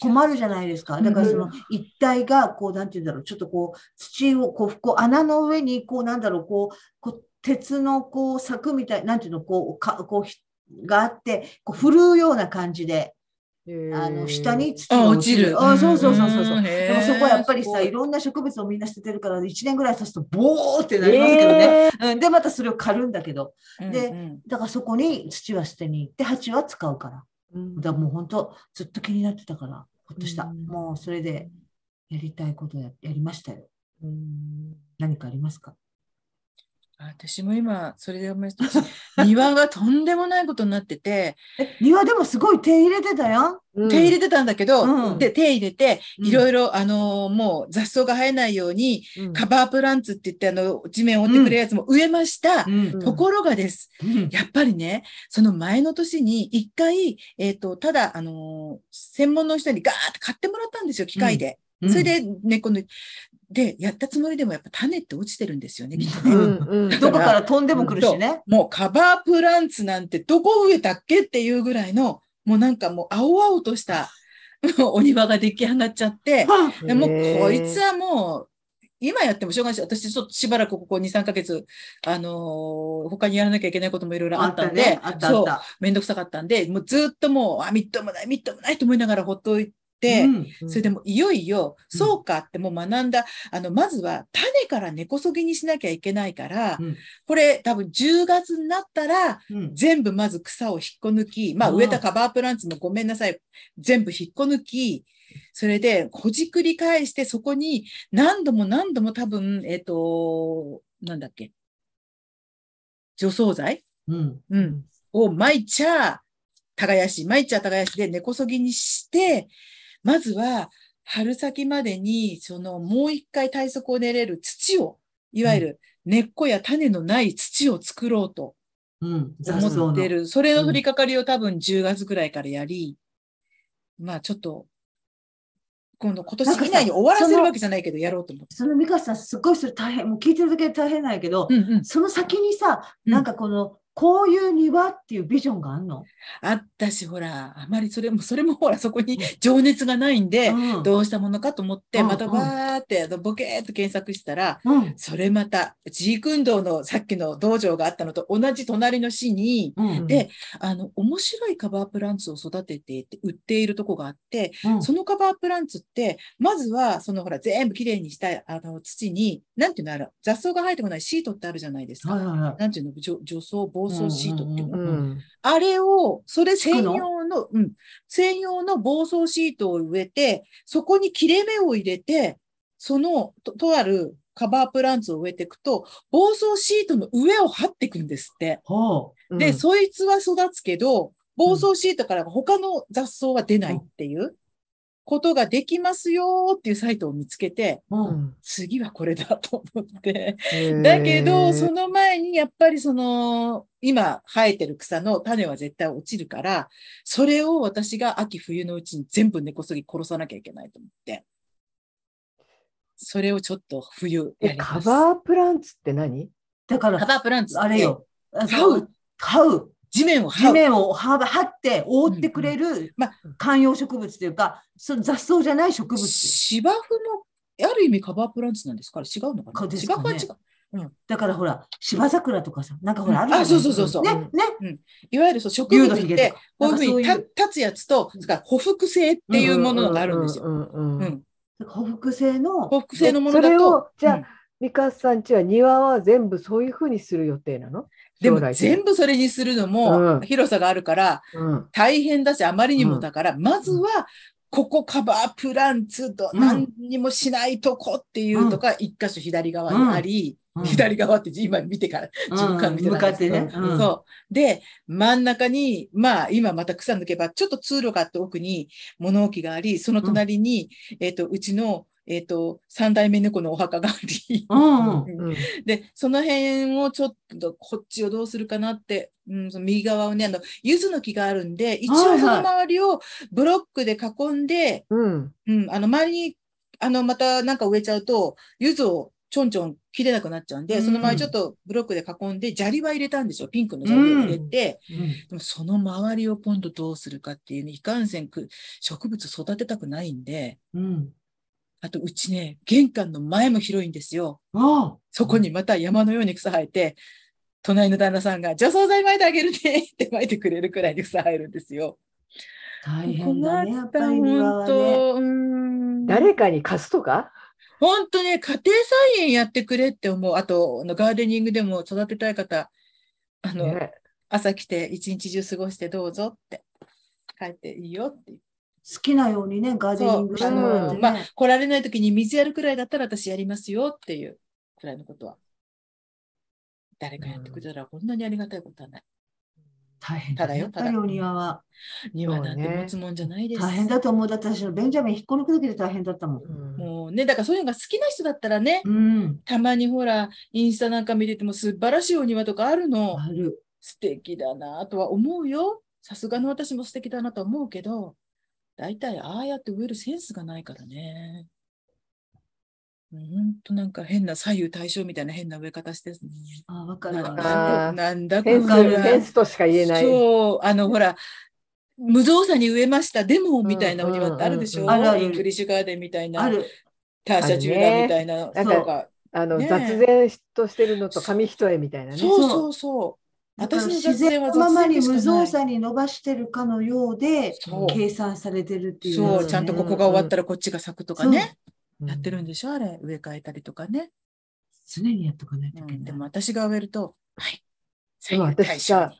困るじゃないですか。だからそのうん一帯が、こう、なんて言うんだろう、ちょっとこう、土を、こう、こう穴の上に、こう、なんだろう、こう、こう鉄の、こう、柵みたい、なんていうの、こう、か、こうひ、があって、こう、振るうような感じで、あの、下に土あ、が落ちる。あ、そうそうそうそうそう。んでもそこはやっぱりさ、いろろんな植物をみんな捨ててるから、1年ぐらい経つと、ボーってなりますけどね。うん、で、またそれを刈るんだけど、でだからそこに土は捨てに行って、鉢は使うから。うんだもう本当、ずっと気になってたから、ほっとした。うんもうそれでやりたいことややりましたよ。うん何かありますか？私も今、それで思いました。庭がとんでもないことになってて、え、庭でもすごい手入れてたよ。うん手入れてたんだけど、うんで、手入れて、うんいろいろ、あのーもう雑草が生えないように、うんカバープランツって言って、あの、地面を覆ってくれるやつも植えました。うんところがです。うんやっぱりね、その前の年に一回、えっ、と、ただ、あのー専門の人にガーって買ってもらったんですよ、機械で。それ、で、ね、この、で、やったつもりでもやっぱ種って落ちてるんですよね、きっとね。うんうんどこから飛んでも来るしね。もうカバープランツなんてどこ植えたっけっていうぐらいの、もうなんかもう青々とした お庭が出来上がっちゃって、でもこいつはもう、今やってもしょうがないし、私ちょっとしばらくここ2、3ヶ月、あのー他にやらなきゃいけないこともいろいろあったんで、そう。めんどくさかったんで、もうずっともう、あ、みっともない、みっともないと思いながらほっといて、うん。それでもいよいよ、うん。そうかってもう学んだ、あの、まずは種から根こそぎにしなきゃいけないから、うん。これ多分10月になったら、うん。全部まず草を引っこ抜き、まあうん植えたカバープランツもごめんなさい、全部引っこ抜き、それでほじくり返してそこに何度も何度も多分、えっ、と、なんだっけ、除草剤？うん。うん。を毎いちゃ、耕し、毎いちゃ耕しで根こそぎにして、まずは春先までに、そのもう一回体側を練れる土を、いわゆる根っこや種のない土を作ろうと思ってる。それの取り掛かりを多分10月ぐらいからやり、まあちょっと、今度今年以内に終わらせるわけじゃないけど、やろうと思って。その美香さん、すごいそれ大変、もう聞いてるだけで大変なんやけど、うんうん。その先にさ、うんなんかこの、こういう庭っていうビジョンがあんの、あったし、ほら、あまりそれも、それもほら、そこに情熱がないんで、うんどうしたものかと思って、うんまたバーって、あのボケーっと検索したら、うん。それまた、ジークンドーのさっきの道場があったのと同じ隣の市に、うん。であの、面白いカバープランツを育てて売っているとこがあって、うんそのカバープランツって、まずは、そのほら、全部きれいにしたあの土に、なんていうのある、雑草が生えてこないシートってあるじゃないですか。はいはいはい。なんていうの、除除草防草シートっていうの。うんあれを、それ専用の、うん、専用の防草シートを植えて、そこに切れ目を入れて、その、と、とあるカバープランツを植えていくと、防草シートの上を張っていくんですって。うん。そいつは育つけど、防草シートから他の雑草は出ないっていうことができますよっていうサイトを見つけて、う。んん次はこれだと思って。だけど、その前にやっぱりその、今生えてる草の種は絶対落ちるから、それを私が秋冬のうちに全部根こそぎ殺さなきゃいけないと思って。それをちょっと冬やえります。カバープランツって何？カだから、バープランツあれよ。這うそう。地面を地。面をは張って覆ってくれるまあ観葉植物というか、その雑草じゃない植物。芝生も、ある意味カバープランツなんですか？あれ違うのかな？かですかね芝生は違う。だからほら、芝桜とかさ、なんかほら、うんあるじゃない？あそうそうそうそうね、ね。いわゆるそう植物って。こういうふうに立つやつと、それからほふく性っていうものがあるんですよ。うんうんうんうんうん。ほふく性の、ほふく性のものそれだとを、じゃあうんミカさんちは庭は全部そういうふうにする予定なの？でも全部それにするのもうん。広さがあるからうん。大変だし、あまりにもだから、まずは、ここカバープランツとうん。何にもしないとこっていうとか、一箇所左側にあり、うん。左側って今見てから自分から見て向かってね。うん。うんそう。で、真ん中に、まあ、今また草抜けば、ちょっと通路があって奥に物置があり、その隣に、えっ、と、うちの、えっ、と、三代目猫のお墓があり、うんうんで、その辺をちょっと、こっちをどうするかなって、うん、その右側をね、あの、柚子の木があるんで、一応その周りをブロックで囲んで、うん。うん、あの、周りに、あの、またなんか植えちゃうと、柚子をちょんちょん切れなくなっちゃうんで、うんその周りちょっとブロックで囲んで、砂利は入れたんですよ。ピンクの砂利を入れて、でもその周りを今度どうするかっていうね、いかんせんく植物育てたくないんで、うん。あとうちね、玄関の前も広いんですよ。あそこにまた山のように草生えて、隣の旦那さんが除草剤撒いてあげるねって撒いてくれるくらいに草生えるんですよ。あ、大変だね、やっぱり本当うーん誰かに貸すとか？本当ね、家庭菜園やってくれって思う。あと、ガーデニングでも育てたい方、あの、ね朝来て一日中過ごしてどうぞって、帰っていいよって。きなようにね、ガーデニングしてもらってね。まあ、来られない時に水やるくらいだったら私やりますよっていうくらいのことは。誰かやってくれたらこんなにありがたいことはない。大変だただよやっぱりお庭は。庭なんて持つもんじゃないです。大変だと思う。だって私のベンジャミン引っこ抜くだけで大変だったもん。うんもうね、だからそういうのが好きな人だったらね、うん。たまにほら、インスタなんか見てても素晴らしいお庭とかあるの。ある。素敵だなとは思うよ。さすがの私も素敵だなとは思うけど、大体ああやって植えるセンスがないからね。ほんとなんか変な左右対称みたいな変な植え方してる、ね。あ、わかるなんわなんだこセンスれはセンスとしか言えない。そう、あのほら、無造作に植えました。でも、みたいなお庭ってあるでしょ、うんうんうんイングリッシュガーデンみたいる。な、ある。ターシャ・テューダーみたいな、ねそうかあの、ねえ雑然としてるのと紙一重みたいなね。そうそうそう。私の自雑然のままに無造作に伸ばしてるかのようで計算されてるっていう、そう、ちゃんとここが終わったらこっちが咲くとかね、う。ん。やってるんでしょ？あれ、植え替えたりとかね。常にやっとかないと。いけない。うん、でも私が植えると、はい、私さ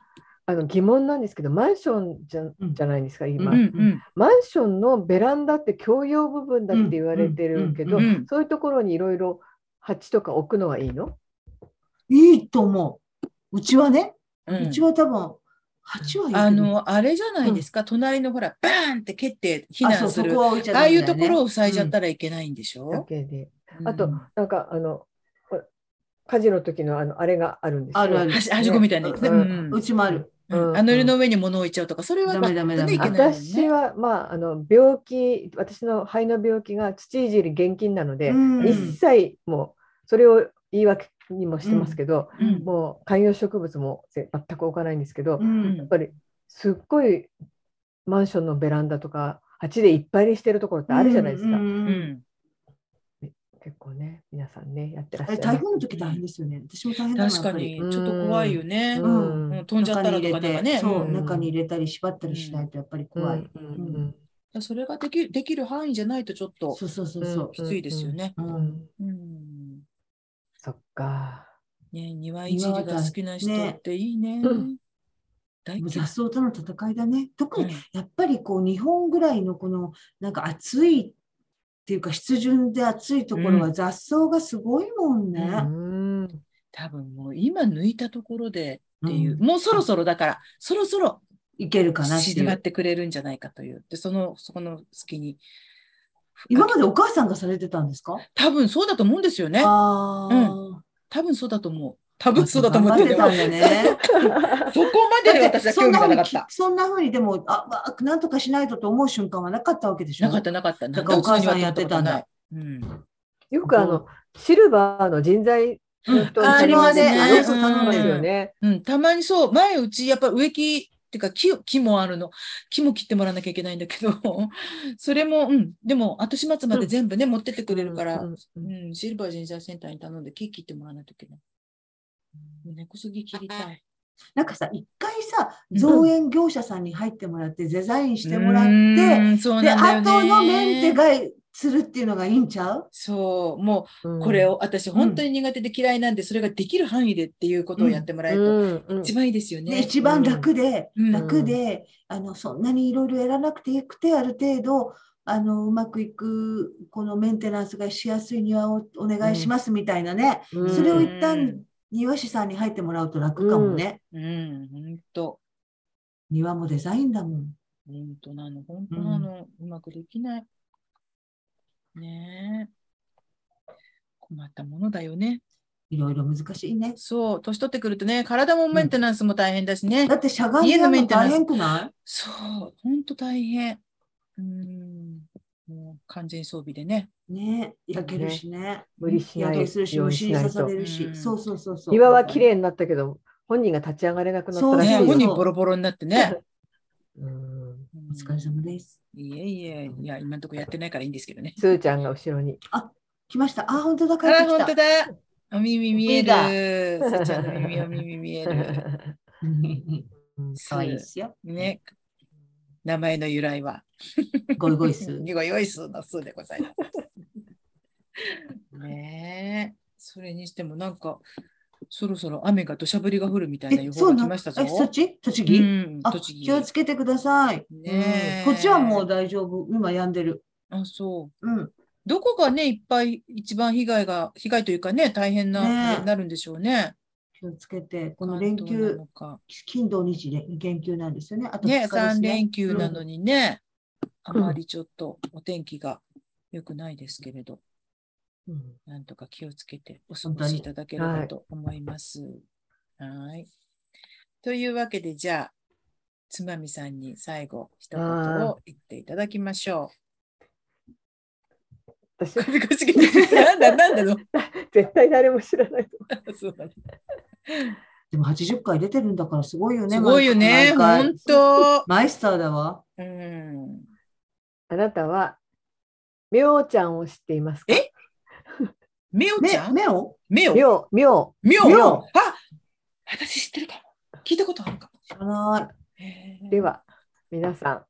あの疑問なんですけど、マンションじゃうん。じゃないですか、に。今、うんうん。マンションのベランダって共用部分だって言われてるけどうんうんうん、そういうところにいろいろ鉢とか置くのはいいの？いいと思う。うちはね、うん。うちは多分、8はいいけどあの、あれじゃないですか、隣のほら、バーンって蹴って避難する。ああいうところを塞いじゃったらいけないんでしょ、だけで。うん。あと、なんか、あの、火事の時のあのあれがあるんですよ。あるある。はしごみたいな。うちもある。うん。あの上の上に物を置いちゃうとか、それはダメダメダメ私は、まあ、あの病気、私の肺の病気が土いじり厳禁なので、うん。一切もう、それを言い訳にもしてますけど、うんもう観葉植物もぜ全く置かないんですけど、うやんっぱりすっごいマンションのベランダとか、鉢でいっぱいにしてるところってあるじゃないですか。うんうんううんん結構ね、皆さんね、やってらっしゃる。台風の時大変ですよね。私も大変だな確かに、ちょっと怖いよね。うんうん飛んじゃったらとかね。そう、うん中に入れたり縛ったりしないとやっぱり怖い。うんうんそれができるできる範囲じゃないとちょっとそうそうそうそう。きついですよね。ううんんうんか。ね、庭いじりが好きな人っていいね。うん雑草との戦いだね。特にうんやっぱりこう日本ぐらいのこのなんか暑いっていうか湿潤で暑いところは雑草がすごいもんね。うん多分もう今抜いたところでっていう、うんもうそろそろだから、そろそろいけるかなってってくれるんじゃないかという。で、その、そこの隙に。今までお母さんがされてたんですか？多分そうだと思うんですよね。ああ。多分そうだと思う。多分そうだと思ってたんだね。そこまで私は興味がなかった。そんなふうにでも、あ、まあ、なんとかしないとと思う瞬間はなかったわけでしょなかったなかった。だからお母さんやってたんだ。うん。よくあの、シルバーの人材ありますねよく頼みますよね。うん、たまにそう、前うちやっぱ植木っていうか木木もあるの。木も切ってもらわなきゃいけないんだけど、それも、うん、でも後始末まで全部ね、持ってってくれるから、うんうん、シルバー人材センターに頼んで木切ってもらわないといけない。根こそぎ切りたい。なんかさ、一回さ、うん。造園業者さんに入ってもらって、デザインしてもらって、で、なんだよね。後のメンテがするっていうのがいいんちゃう？そう、もうん。うこれを私本当に苦手で嫌いなんで、それができる範囲でっていうことをやってもらえるとうん。うん一番いいですよで、ね。一番楽で、うん。楽で、あの、そんなにいろいろやらなくてよくて、ある程度、あの、うまくいく、このメンテナンスがしやすい庭をお願いしますみたいなね。うん。それを一う旦ん、庭師さんに入ってもらうと楽かもね。うん、本当。庭もデザインだもん。本当なの、本当なの、うまくできない。ねえ。困ったものだよね。いろいろ難しいね。そう、年取ってくるとね、体もメンテナンスも大変だしね。だってしゃがんでやるの大変くない？そう、本当大変。うん。もう完全装備でね。ね焼けるしね。無理しないするし、虫に刺されるし。うんそうそうそうそう。庭は綺麗になったけど、本人が立ち上がれなくなったらしいねそうよ。本人ボロボロになってね。うんお疲れ様です。いえいえ、いや、今のところやってないからいいんですけどね。スーちゃんが後ろに。来ました。あ、本当だ、帰あら、ってきた。本当だ。お耳見える。すーちゃんの耳お耳見える。うんかわいいですよ。ね。名前の由来は。ゴイゴイス。ごよいすのすでございます。ねえ。それにしてもなんか、そろそろ雨が土砂降りが降るみたいな予報が来ましたぞ。え、そっち？栃う木栃木。気をつけてください。ねえうんこっちはもう大丈夫。今止んでる。あ、そう。うん。どこがね、いっぱい一番被害が、被害というかね、大変な、ねえなるんでしょうね。気をつけて、この連休、金土日で連休なんですよね。あとね、2日です3ね。連休なのに。にね、あうんまりちょっとお天気が良くないですけれど、うんなんとか気をつけてお過ごしいただければと思います。はい。というわけで、じゃあ、つまみさんに最後、一言を言っていただきましょ私う。首かしげて、なんだ、なんだの？絶対誰も知らないでも80回出てるんだからすごいよね。すごいよね、本当。マイスターだわ。うん。う。あなたは、みょうちゃんを知っていますか？え？めおちゃん？みょう、みょみょみょあ私知ってるかも。聞いたことあるかも。知らない。へーう。では、皆さん、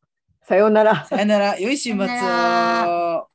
さようなら。さよなら、良い週末を。